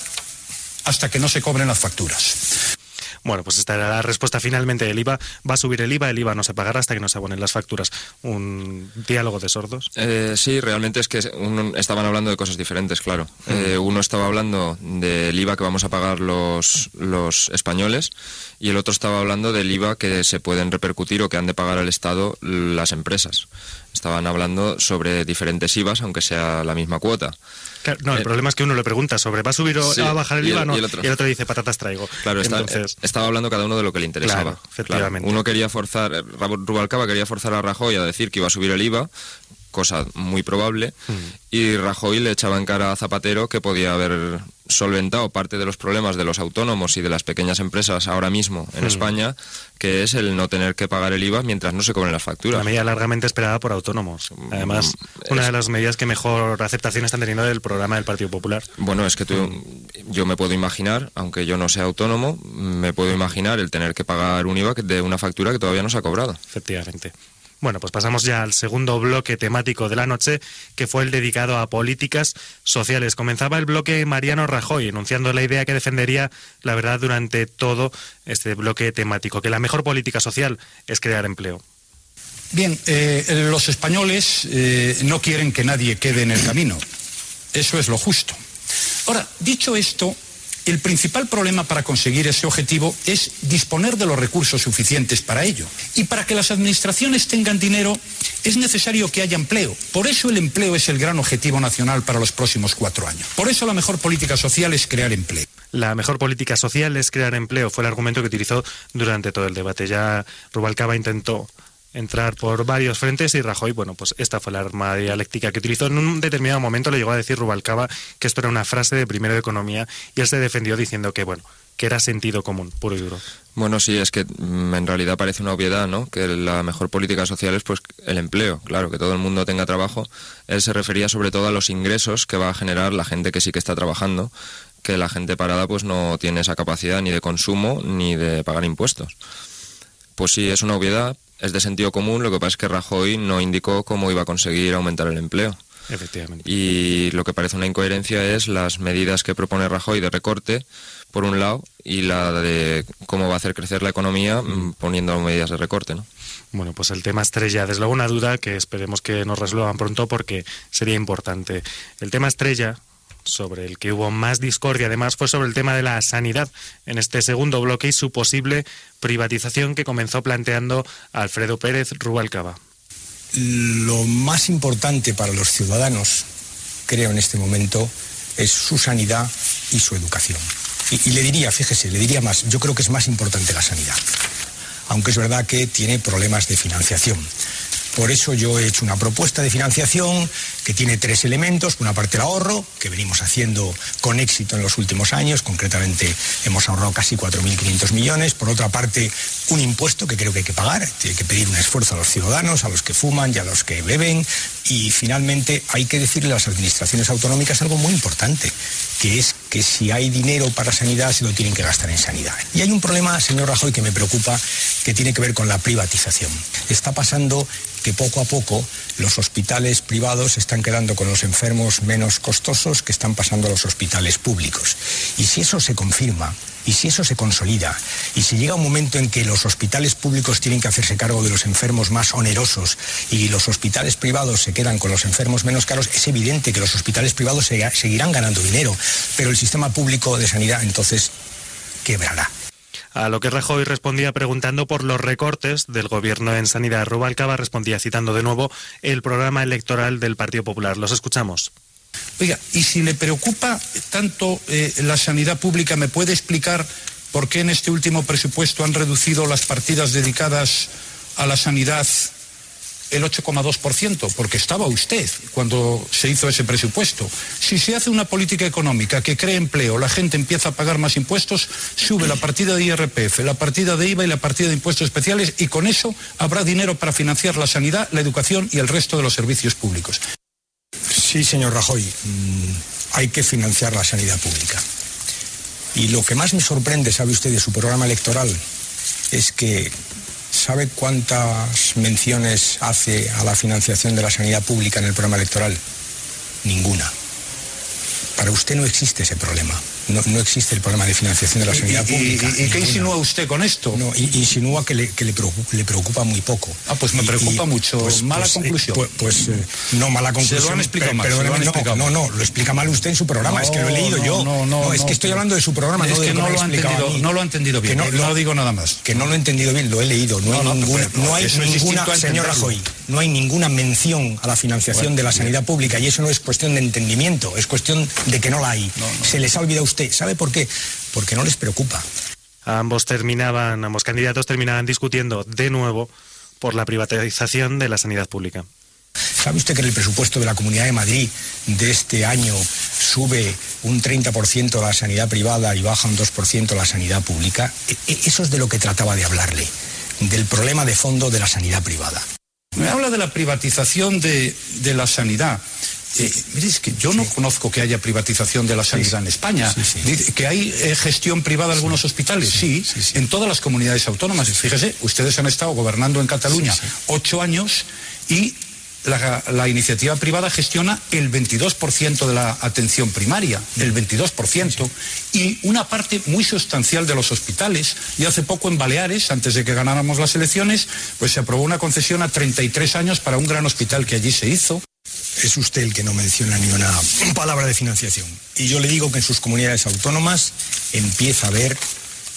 hasta que no se cobren las facturas. Bueno, pues esta era la respuesta finalmente del IVA. Va a subir el IVA, el IVA no se pagará hasta que no se abonen las facturas. Un diálogo de sordos. Eh, sí, realmente es que uno- estaban hablando de cosas diferentes, claro. Eh, uno estaba hablando del IVA que vamos a pagar los, los españoles y el otro estaba hablando del IVA que se pueden repercutir o que han de pagar al Estado las empresas. Estaban hablando sobre diferentes IVAs, aunque sea la misma cuota. Claro, no, el Eh, problema es que uno le pregunta sobre ¿va a subir o Sí, va a bajar el y el- IVA? No, y el otro. dice patatas traigo. Claro, está- Entonces, estaba hablando cada uno de lo que le interesaba. Claro, efectivamente. Uno quería forzar, eh, Rubalcaba quería forzar a Rajoy a decir que iba a subir el IVA, cosa muy probable, Mm. y Rajoy le echaba en cara a Zapatero que podía haber solventado parte de los problemas de los autónomos y de las pequeñas empresas ahora mismo en Mm. España, que es el no tener que pagar el IVA mientras no se cobren las una facturas. medida largamente esperada por autónomos. Además, Mm, una de las medidas que mejor aceptación están teniendo del programa del Partido Popular. Bueno, es que tú, yo me puedo imaginar, aunque yo no sea autónomo, me puedo imaginar el tener que pagar un IVA de una factura que todavía no se ha cobrado. Efectivamente. Bueno, pues pasamos ya al segundo bloque temático de la noche, que fue el dedicado a políticas sociales. Comenzaba el bloque Mariano Rajoy, enunciando la idea que defendería, la verdad, durante todo este bloque temático, que la mejor política social es crear empleo. Bien, eh, los españoles eh, no quieren que nadie quede en el camino. Eso es lo justo. Ahora, dicho esto, el principal problema para conseguir ese objetivo es disponer de los recursos suficientes para ello. Y para que las administraciones tengan dinero es necesario que haya empleo. Por eso el empleo es el gran objetivo nacional para los próximos cuatro años. Por eso la mejor política social es crear empleo. La mejor política social es crear empleo, fue el argumento que utilizó durante todo el debate. Ya Rubalcaba intentó entrar por varios frentes y Rajoy, bueno, pues esta fue la arma dialéctica que utilizó. En un determinado momento le llegó a decir Rubalcaba que esto era una frase de primero de economía y él se defendió diciendo que, bueno, que era sentido común, puro y duro. Bueno, sí, es que mm, en realidad parece una obviedad, ¿no? Que la mejor política social es pues el empleo, claro, que todo el mundo tenga trabajo. Él se refería sobre todo a los ingresos que va a generar la gente que sí que está trabajando, que la gente parada pues no tiene esa capacidad ni de consumo ni de pagar impuestos. Pues sí, es una obviedad, es de sentido común, lo que pasa es que Rajoy no indicó cómo iba a conseguir aumentar el empleo. Efectivamente. Y lo que parece una incoherencia es las medidas que propone Rajoy de recorte, por un lado, y la de cómo va a hacer crecer la economía mm, poniendo medidas de recorte, ¿no? Bueno, pues el tema estrella, desde luego una duda que esperemos que nos resuelvan pronto porque sería importante. El tema estrella, sobre el que hubo más discordia, además, fue sobre el tema de la sanidad en este segundo bloque y su posible privatización que comenzó planteando Alfredo Pérez Rubalcaba. Lo más importante para los ciudadanos, creo en este momento, es su sanidad y su educación. Y, le diría, fíjese, le diría más, yo creo que es más importante la sanidad, aunque es verdad que tiene problemas de financiación. Por eso yo he hecho una propuesta de financiación que tiene tres elementos. Por una parte el ahorro, que venimos haciendo con éxito en los últimos años. Concretamente hemos ahorrado casi 4.500 millones. Por otra parte, un impuesto que creo que hay que pagar. Tiene que pedir un esfuerzo a los ciudadanos, a los que fuman y a los que beben. Y finalmente hay que decirle a las administraciones autonómicas algo muy importante, que es que si hay dinero para sanidad se lo tienen que gastar en sanidad. Y hay un problema, señor Rajoy, que me preocupa, que tiene que ver con la privatización. Está pasando que poco a poco los hospitales privados están quedando con los enfermos menos costosos que están pasando a los hospitales públicos. Y si eso se confirma, y si eso se consolida, y si llega un momento en que los hospitales públicos tienen que hacerse cargo de los enfermos más onerosos y los hospitales privados se quedan con los enfermos menos caros, es evidente que los hospitales privados seguirán ganando dinero, pero el sistema público de sanidad entonces quebrará. A lo que Rajoy respondía preguntando por los recortes del gobierno en sanidad. Rubalcaba respondía citando de nuevo el programa electoral del Partido Popular. Los escuchamos. Oiga, y si le preocupa tanto eh, la sanidad pública, ¿me puede explicar por qué en este último presupuesto han reducido las partidas dedicadas a la sanidad el 8,2%, porque estaba usted cuando se hizo ese presupuesto. Si se hace una política económica que cree empleo, la gente empieza a pagar más impuestos, sube la partida de IRPF, la partida de IVA y la partida de impuestos especiales y con eso habrá dinero para financiar la sanidad, la educación y el resto de los servicios públicos. Sí, señor Rajoy, mm, hay que financiar la sanidad pública. Y lo que más me sorprende, sabe usted, de su programa electoral es que ¿Sabe cuántas menciones hace a la financiación de la sanidad pública en el programa electoral? Ninguna. Para usted no existe ese problema no, no, existe el problema de financiación de la sanidad ¿Y, pública. ¿Y, y, qué insinúa usted con esto? No, insinúa que, le, que le, preocupa, le, preocupa, muy poco. Ah, pues me preocupa mucho. Pues, mala pues, conclusión. Pues, pues eh, no, mala conclusión. Se lo han explicado mal. Lo han no, explicado no, no, lo explica mal usted en su programa. No, es que lo he leído yo. No, no, es que estoy hablando de su programa. Es no de que no lo, lo, ha entendido, no lo ha entendido bien. Que no, no digo nada más. Que no lo he entendido bien, lo he leído. No, hay ninguna, no hay ninguna señor Rajoy, no hay ninguna mención a la financiación de la sanidad pública y eso no es cuestión de entendimiento, es cuestión de que no la hay. Se les ha olvidado a usted. ¿Sabe por qué? porque no les preocupa. Ambos terminaban, ambos candidatos terminaban discutiendo de nuevo por la privatización de la sanidad pública. ¿Sabe usted que en el presupuesto de la Comunidad de Madrid de este año sube un 30% la sanidad privada y baja un 2% la sanidad pública? Eso es de lo que trataba de hablarle, del problema de fondo de la sanidad privada. Me habla de la privatización de, de la sanidad. Eh, mire, es que yo no conozco que haya privatización de la sanidad en España. Que hay eh, gestión privada de algunos hospitales, sí, en todas las comunidades autónomas. Fíjese, ustedes han estado gobernando en Cataluña ocho años y la, la, iniciativa privada gestiona el 22% de la atención primaria, el 22%, y una parte muy sustancial de los hospitales. Y hace poco en Baleares, antes de que ganáramos las elecciones, pues se aprobó una concesión a 33 años para un gran hospital que allí se hizo. Es usted el que no menciona ni una palabra de financiación. Y yo le digo que en sus comunidades autónomas empieza a haber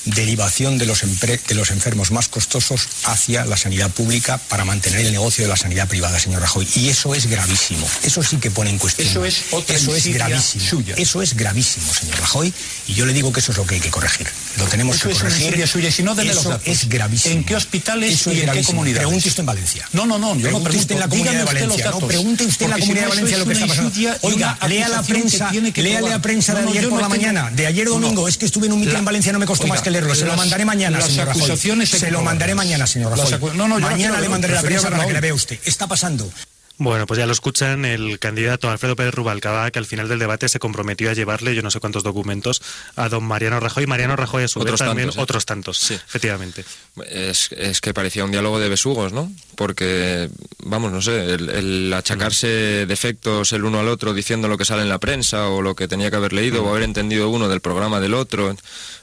derivación de los, de los enfermos más costosos hacia la sanidad pública para mantener el negocio de la sanidad privada, señor Rajoy. Y eso es gravísimo. Eso sí que pone en cuestión. Eso es otra Eso es gravísimo. Suya. Eso es gravísimo, señor Rajoy. Y yo le digo que eso es lo que hay que corregir. Lo tenemos eso que corregir. Es suya. Si no, eso los datos. es gravísimo. ¿En qué hospitales eso y en qué comunidades? Pregunte usted en Valencia. No, no, no. Yo pregunte no usted en la comunidad de Valencia. No, pregunte usted en la comunidad de Valencia lo que está pasando. Oiga, lea la prensa, lea la prensa de no, no, ayer por la mañana, de ayer domingo. Es que estuve en un mitin en Valencia, no me costó más que leerlo. Se las, lo mandaré mañana, las señor Rajoy. Se lo mandaré mañana, señor Rajoy. No, no, mañana le mandaré la prensa para que la vea usted. Está pasando. Bueno, pues ya lo escuchan, el candidato Alfredo Pérez Rubalcaba, que al final del debate se comprometió a llevarle yo no sé cuántos documentos a don Mariano Rajoy. Mariano Rajoy a su otros vez también tantos, ¿eh? otros tantos, sí. efectivamente. Es, es, que parecía un diálogo de besugos, ¿no? Porque, vamos, no sé, el, el achacarse defectos el uno al otro diciendo lo que sale en la prensa o lo que tenía que haber leído o haber entendido uno del programa del otro.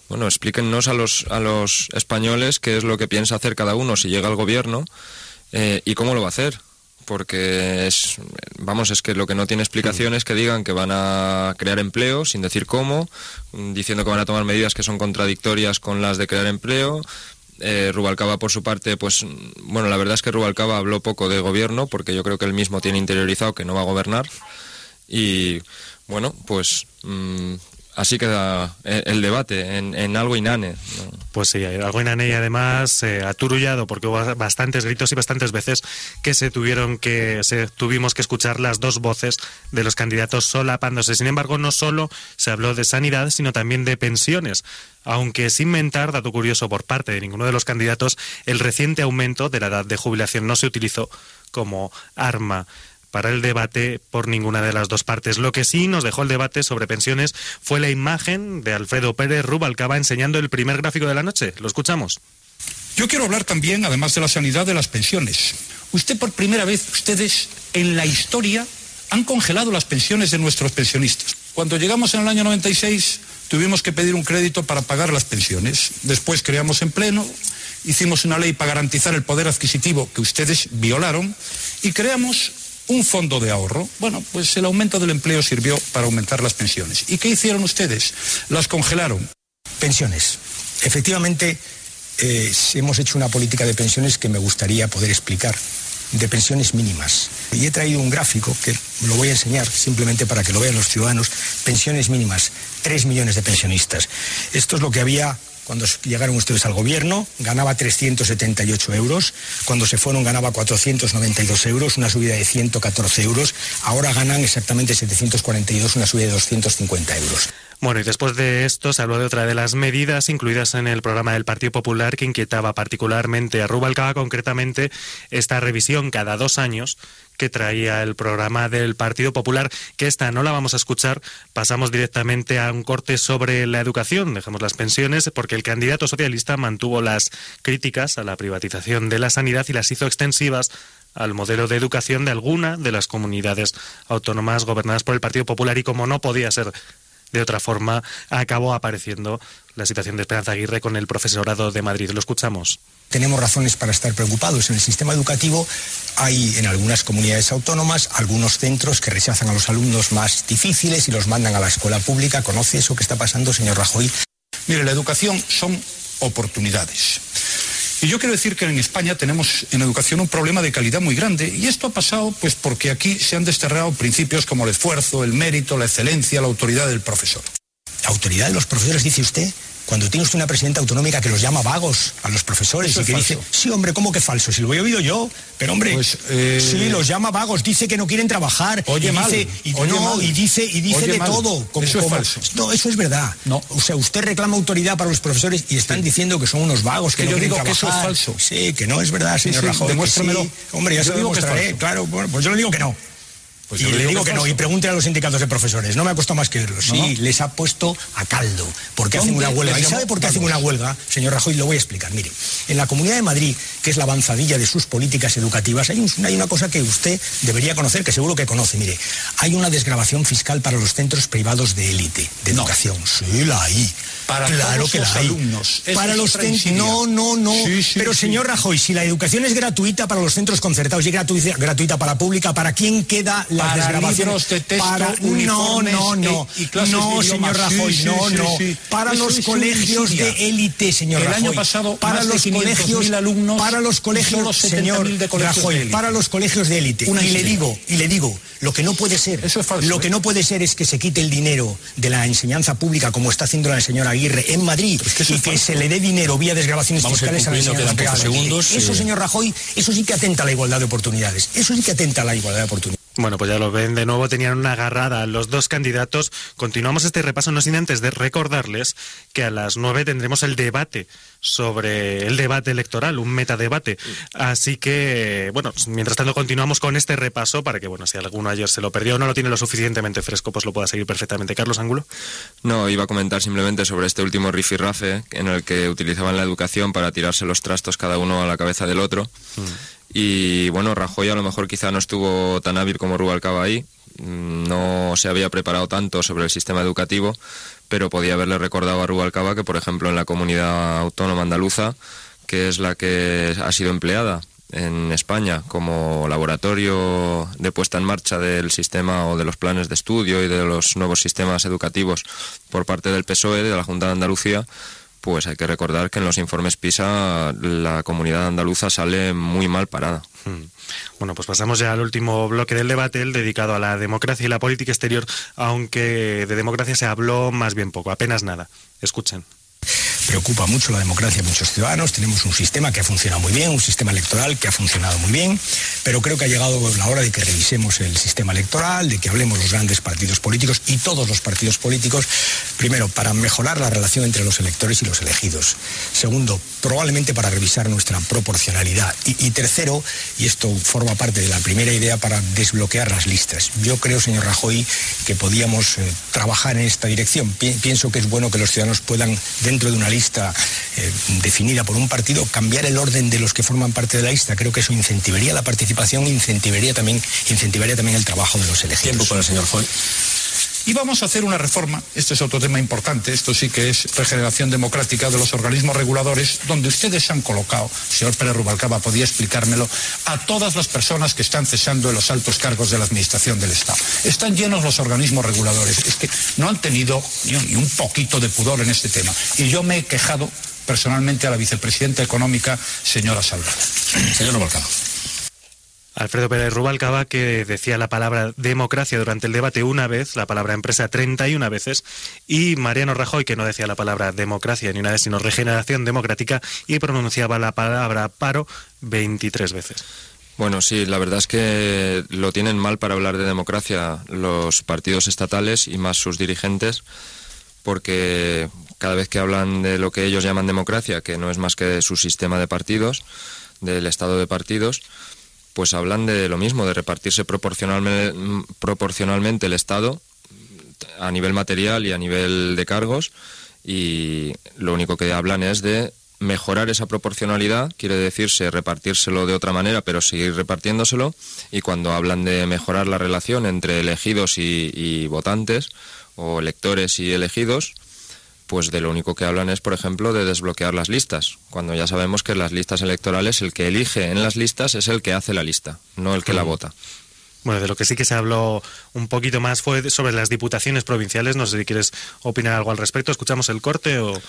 Bueno, explíquennos a los, a los españoles qué es lo que piensa hacer cada uno si llega al gobierno eh, y cómo lo va a hacer porque es, vamos, es que lo que no tiene explicación es que digan que van a crear empleo sin decir cómo, diciendo que van a tomar medidas que son contradictorias con las de crear empleo. Eh, Rubalcaba, por su parte, pues, bueno, la verdad es que Rubalcaba habló poco de gobierno, porque yo creo que él mismo tiene interiorizado que no va a gobernar. Y, bueno, pues, mmm, así queda el debate, en, algo inane. Pues sí, algo inane y además eh, aturullado, porque hubo bastantes gritos y bastantes veces que se tuvieron que, se, tuvimos que escuchar las dos voces de los candidatos solapándose. Sin embargo, no solo se habló de sanidad, sino también de pensiones. Aunque sin mentar, dato curioso por parte de ninguno de los candidatos, el reciente aumento de la edad de jubilación no se utilizó como arma para el debate por ninguna de las dos partes. Lo que sí nos dejó el debate sobre pensiones fue la imagen de Alfredo Pérez Rubalcaba enseñando el primer gráfico de la noche. Lo escuchamos. Yo quiero hablar también, además de la sanidad, de las pensiones. Usted por primera vez, ustedes en la historia han congelado las pensiones de nuestros pensionistas. Cuando llegamos en el año 96 tuvimos que pedir un crédito para pagar las pensiones. Después creamos en pleno, hicimos una ley para garantizar el poder adquisitivo que ustedes violaron y creamos un fondo de ahorro. Bueno, pues el aumento del empleo sirvió para aumentar las pensiones. ¿Y qué hicieron ustedes? Las congelaron. Pensiones. Efectivamente, eh, hemos hecho una política de pensiones que me gustaría poder explicar, de pensiones mínimas. Y he traído un gráfico que lo voy a enseñar simplemente para que lo vean los ciudadanos. Pensiones mínimas, 3 millones de pensionistas. Esto es lo que había cuando llegaron ustedes al gobierno, ganaba 378 euros. Cuando se fueron ganaba 492 euros, una subida de 114 euros. Ahora ganan exactamente 742, una subida de 250 euros. Bueno, y después de esto se habló de otra de las medidas incluidas en el programa del Partido Popular que inquietaba particularmente a Rubalcaba, concretamente esta revisión cada dos años que traía el programa del Partido Popular, que esta no la vamos a escuchar, pasamos directamente a un corte sobre la educación, dejamos las pensiones, porque el candidato socialista mantuvo las críticas a la privatización de la sanidad y las hizo extensivas al modelo de educación de alguna de las comunidades autónomas gobernadas por el Partido Popular y como no podía ser de otra forma, acabó apareciendo la situación de Esperanza Aguirre con el profesorado de Madrid. Lo escuchamos. Tenemos razones para estar preocupados. En el sistema educativo hay en algunas comunidades autónomas algunos centros que rechazan a los alumnos más difíciles y los mandan a la escuela pública. ¿Conoce eso que está pasando, señor Rajoy? Mire, la educación son oportunidades. Y yo quiero decir que en España tenemos en educación un problema de calidad muy grande y esto ha pasado pues porque aquí se han desterrado principios como el esfuerzo, el mérito, la excelencia, la autoridad del profesor. ¿La autoridad de los profesores, dice usted? Cuando tiene usted una presidenta autonómica que los llama vagos a los profesores Eso y que falso. dice, sí, hombre, ¿cómo que falso? Si lo he oído yo, pero hombre, Pues, eh, sí, los llama vagos, dice que no quieren trabajar, Oye y mal, dice, y, oye no, mal. y dice, y dice Oye de mal. todo. como- Eso es como- falso. No, eso es verdad. No. O sea, usted reclama autoridad para los profesores y están diciendo que son unos vagos, que, Que no yo quieren digo que eso es falso. Sí, que no es verdad, señor sí, Rajoy. demuéstramelo. Hombre, ya Yo se lo demostraré. Claro, bueno, pues yo le digo que no. Pues y le digo que no, y pregunte a los sindicatos de profesores. No me ha costado más que oírlo. Sí, les ha puesto a caldo. Porque hacen ¿Dónde una huelga. ¿Y sabe por qué hacen una huelga? Señor Rajoy, lo voy a explicar. Mire, en la Comunidad de Madrid, que es la avanzadilla de sus políticas educativas, hay, un- hay una cosa que usted debería conocer, que seguro que conoce. Mire, hay una desgrabación fiscal para los centros privados de élite, de No. educación. Sí, la hay. Para claro todos que los la hay. alumnos. Para los. No, no, no. Sí, sí, Pero sí. señor Rajoy, si la educación es gratuita para los centros concertados y gratuita, gratuita para pública, ¿para quién queda la para desgrabaciones. libros de texto, para, no, no, no. y- no, señor. Rajoy, no, no. Para Eso los colegios de élite, señor El Rajoy. año pasado, para los 500.000 colegios, alumnos para los colegios, solo 70.000 señor de colegios Rajoy, de para los colegios de élite. Y le digo, y le digo, lo que no puede ser, Eso es falso, lo ¿eh? que no puede ser es que se quite el dinero de la enseñanza pública como está haciendo la señora Aguirre en Madrid es que eso y que se le dé dinero vía desgrabaciones Vamos a ir fiscales a la privada. segundos. Eso, Sí. señor Rajoy, eso sí que atenta a la igualdad de oportunidades. Eso sí que atenta a la igualdad de oportunidades. Bueno, pues ya lo ven, de nuevo tenían una agarrada los dos candidatos. Continuamos este repaso, no sin antes de recordarles que a las nueve tendremos el debate sobre el debate electoral, un metadebate. Así que, bueno, mientras tanto continuamos con este repaso para que, bueno, si alguno ayer se lo perdió o no lo tiene lo suficientemente fresco, pues lo pueda seguir perfectamente. Carlos Ángulo. No, iba a comentar simplemente sobre este último rifirrafe en el que utilizaban la educación para tirarse los trastos cada uno a la cabeza del otro. Y bueno, Rajoy a lo mejor quizá no estuvo tan hábil como Rubalcaba ahí, mm, no se había preparado tanto sobre el sistema educativo, pero podía haberle recordado a Rubalcaba que, por ejemplo, en la comunidad autónoma andaluza, que es la que ha sido empleada en España como laboratorio de puesta en marcha del sistema o de los planes de estudio y de los nuevos sistemas educativos por parte del PSOE, de la Junta de Andalucía, pues hay que recordar que en los informes PISA la comunidad andaluza sale muy mal parada. Hmm. Bueno, pues pasamos ya al último bloque del debate, el dedicado a la democracia y la política exterior, aunque de democracia se habló más bien poco, apenas nada. Escuchen. Preocupa mucho la democracia a muchos ciudadanos. Tenemos un sistema que ha funcionado muy bien, un sistema electoral que ha funcionado muy bien, pero creo que ha llegado la hora de que revisemos el sistema electoral, de que hablemos los grandes partidos políticos y todos los partidos políticos, primero, para mejorar la relación entre los electores y los elegidos. Segundo, probablemente para revisar nuestra proporcionalidad. Y, tercero, y esto forma parte de la primera idea, para desbloquear las listas. Yo creo, señor Rajoy, que podíamos eh, trabajar en esta dirección. Pi- pienso que es bueno que los ciudadanos puedan, dentro de una lista eh, definida por un partido, cambiar el orden de los que forman parte de la lista. Creo que eso incentivaría la participación, incentivaría también, incentivaría también el trabajo de los elegidos. Tiempo para el señor Foy. Y vamos a hacer una reforma, este es otro tema importante, esto sí que es regeneración democrática de los organismos reguladores, donde ustedes han colocado, señor Pérez Rubalcaba podía explicármelo, a todas las personas que están cesando en los altos cargos de la Administración del Estado. Están llenos los organismos reguladores, es que no han tenido ni un, ni un poquito de pudor en este tema. Y yo me he quejado personalmente a la vicepresidenta económica, señora Salgado. Señor Rubalcaba. Alfredo Pérez Rubalcaba, que decía la palabra democracia durante el debate una vez, la palabra empresa 31 veces, y Mariano Rajoy, que no decía la palabra democracia ni una vez, sino regeneración democrática, y pronunciaba la palabra paro 23 veces. Bueno, sí, la verdad es que lo tienen mal para hablar de democracia los partidos estatales y más sus dirigentes, porque cada vez que hablan de lo que ellos llaman democracia, que no es más que su sistema de partidos, del estado de partidos, pues hablan de lo mismo, de repartirse proporcionalmente, proporcionalmente el Estado a nivel material y a nivel de cargos, y lo único que hablan es de mejorar esa proporcionalidad, quiere decirse repartírselo de otra manera, pero seguir repartiéndoselo, y cuando hablan de mejorar la relación entre elegidos y, y votantes, o electores y elegidos, pues de lo único que hablan es, por ejemplo, de desbloquear las listas, cuando ya sabemos que las listas electorales el que elige en las listas es el que hace la lista, no el que la vota. Bueno, de lo que sí que se habló un poquito más fue sobre las diputaciones provinciales. No sé si quieres opinar algo al respecto. ¿Escuchamos el corte o...?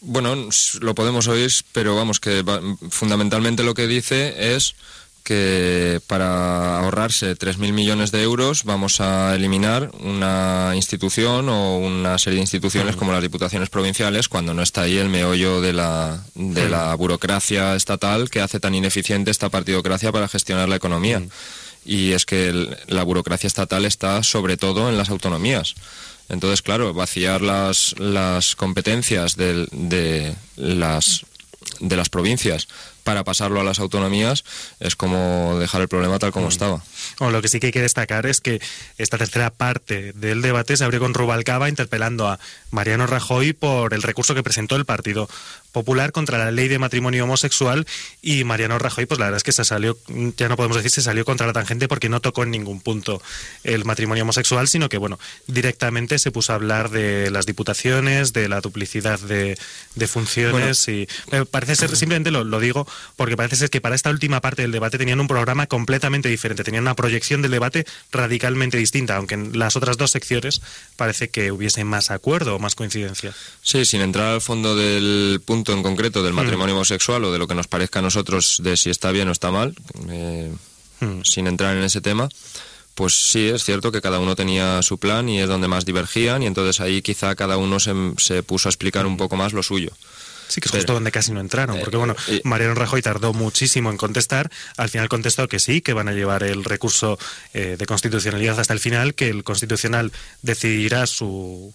Bueno, lo podemos oír, pero vamos, que fundamentalmente lo que dice es que para ahorrarse 3.000 millones de euros vamos a eliminar una institución o una serie de instituciones como las diputaciones provinciales cuando no está ahí el meollo de la, de la burocracia estatal que hace tan ineficiente esta partidocracia para gestionar la economía. Y es que el- la burocracia estatal está sobre todo en las autonomías. Entonces, claro, vaciar las, las competencias del- de, las, de las provincias para pasarlo a las autonomías es como dejar el problema tal como estaba. Bueno, lo que sí que hay que destacar es que esta tercera parte del debate se abrió con Rubalcaba interpelando a Mariano Rajoy por el recurso que presentó el Partido Popular contra la ley de matrimonio homosexual y Mariano Rajoy, pues la verdad es que se salió, ya no podemos decir se salió contra la tangente porque no tocó en ningún punto el matrimonio homosexual, sino que, bueno, directamente se puso a hablar de las diputaciones, de la duplicidad de, de funciones y eh, parece ser, simplemente lo, lo digo porque parece ser que para esta última parte del debate tenían un programa completamente diferente, tenían una proyección del debate radicalmente distinta, aunque en las otras dos secciones parece que hubiese más acuerdo o más coincidencia. Sí, sin entrar al fondo del punto en concreto del matrimonio homosexual o de lo que nos parezca a nosotros de si está bien o está mal, eh, sin entrar en ese tema, pues sí, es cierto que cada uno tenía su plan y es donde más divergían y entonces ahí quizá cada uno se, se puso a explicar un poco más lo suyo. Sí, que es justo donde casi no entraron, porque bueno, Mariano Rajoy tardó muchísimo en contestar, al final contestó que sí, que van a llevar el recurso eh, de constitucionalidad hasta el final, que el constitucional decidirá su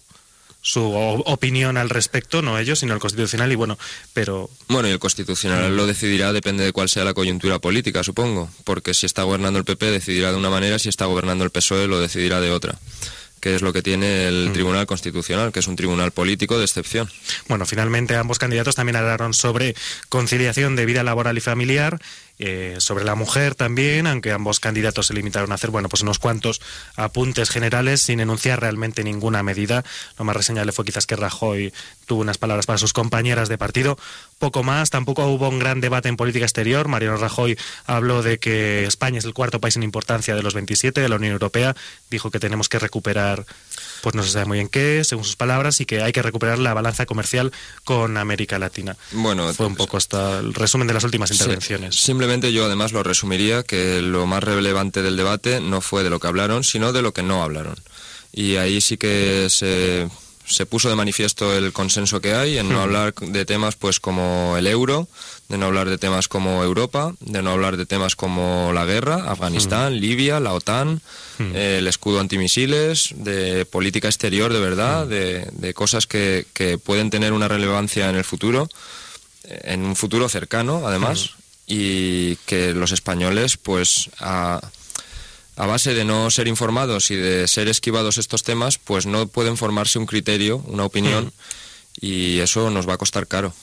su opinión al respecto, no ellos, sino el constitucional, y bueno, pero... Bueno, y el constitucional lo decidirá, depende de cuál sea la coyuntura política, supongo, porque si está gobernando el PP decidirá de una manera, si está gobernando el PSOE lo decidirá de otra que es lo que tiene el. Tribunal Constitucional, que es un tribunal político de excepción. Bueno, finalmente ambos candidatos también hablaron sobre conciliación de vida laboral y familiar eh, sobre la mujer también, aunque ambos candidatos se limitaron a hacer, bueno, pues unos cuantos apuntes generales sin enunciar realmente ninguna medida. Lo más reseñable fue quizás que Rajoy tuvo unas palabras para sus compañeras de partido. Poco más, tampoco hubo un gran debate en política exterior. Mariano Rajoy habló de que España es el cuarto país en importancia de los 27 de la Unión Europea. Dijo que tenemos que recuperar pues no se sabe muy bien qué, según sus palabras, y que hay que recuperar la balanza comercial con América Latina. Bueno, fue un poco hasta el resumen de las últimas intervenciones. simplemente yo además lo resumiría que lo más relevante del debate no fue de lo que hablaron, sino de lo que no hablaron. Y ahí sí que se se puso de manifiesto el consenso que hay en no hmm. hablar de temas pues como el euro, de no hablar de temas como Europa, de no hablar de temas como la guerra, Afganistán. Libia, la OTAN, eh, el escudo antimisiles, de política exterior de verdad, de, de, cosas que, que, pueden tener una relevancia en el futuro, eh, en un futuro cercano además, y que los españoles pues a, a base de no ser informados y de ser esquivados estos temas, pues no pueden formarse un criterio, una opinión, y eso nos va a costar caro.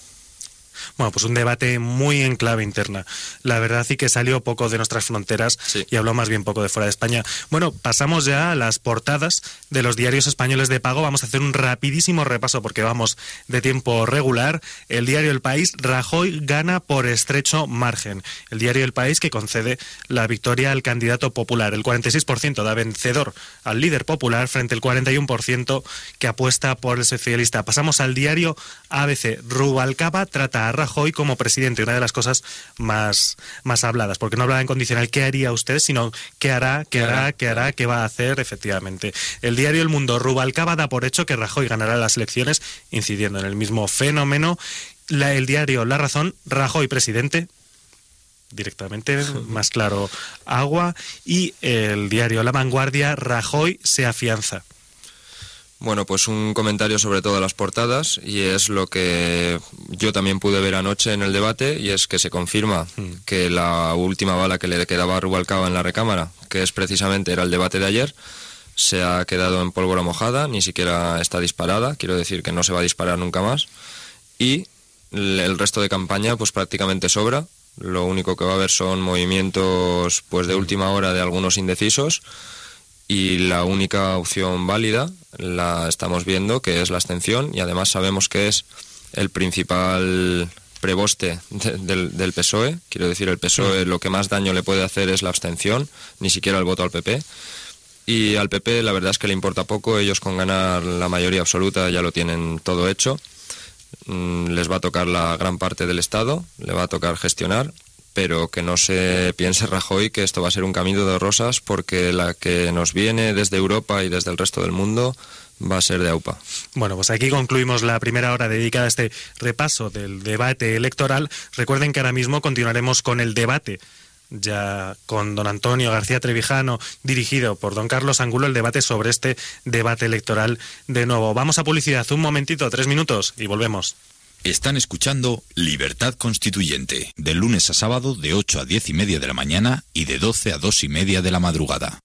Bueno, pues un debate muy en clave interna. La verdad sí que salió poco de nuestras fronteras y habló más bien poco de fuera de España. Bueno, pasamos ya a las portadas de los diarios españoles de pago. Vamos a hacer un rapidísimo repaso porque vamos de tiempo regular. El diario El País, Rajoy gana por estrecho margen. El diario El País que concede la victoria al candidato popular. El 46% da vencedor al líder popular frente al 41% que apuesta por el socialista. Pasamos al diario ABC. Rubalcaba trata a Rajoy como presidente, una de las cosas más, más habladas, porque no hablaba en condicional qué haría usted, sino qué hará, qué hará, qué hará, qué va a hacer, efectivamente. El diario El Mundo, Rubalcaba da por hecho que Rajoy ganará las elecciones, incidiendo en el mismo fenómeno. el diario La Razón, Rajoy presidente, directamente, más claro, agua. Y el diario La Vanguardia, Rajoy se afianza. Bueno, pues un comentario sobre todas las portadas y es lo que yo también pude ver anoche en el debate y es que se confirma hmm. que la última bala que le quedaba a Rubalcaba en la recámara, que es precisamente era el debate de ayer, se ha quedado en pólvora mojada, ni siquiera está disparada, quiero decir que no se va a disparar nunca más y el resto de campaña pues prácticamente sobra. Lo único que va a haber son movimientos pues de última hora de algunos indecisos y la única opción válida la estamos viendo, que es la abstención, y además sabemos que es el principal preboste del, del, PSOE. Quiero decir, el PSOE lo que más daño le puede hacer es la abstención, ni siquiera el voto al PP. Y al PP la verdad es que le importa poco, ellos con ganar la mayoría absoluta ya lo tienen todo hecho. Mm, les va a tocar la gran parte del Estado, le va a tocar gestionar pero que no se piense Rajoy que esto va a ser un camino de rosas porque la que nos viene desde Europa y desde el resto del mundo va a ser de AUPA. Bueno, pues aquí concluimos la primera hora dedicada a este repaso del debate electoral. Recuerden que ahora mismo continuaremos con el debate ya con don Antonio García Trevijano, dirigido por don Carlos Angulo, el debate sobre este debate electoral de nuevo. Vamos a publicidad, un momentito, tres minutos y volvemos. Están escuchando Libertad Constituyente, de lunes a sábado de 8 a 10 y media de la mañana y de 12 a 2 y media de la madrugada.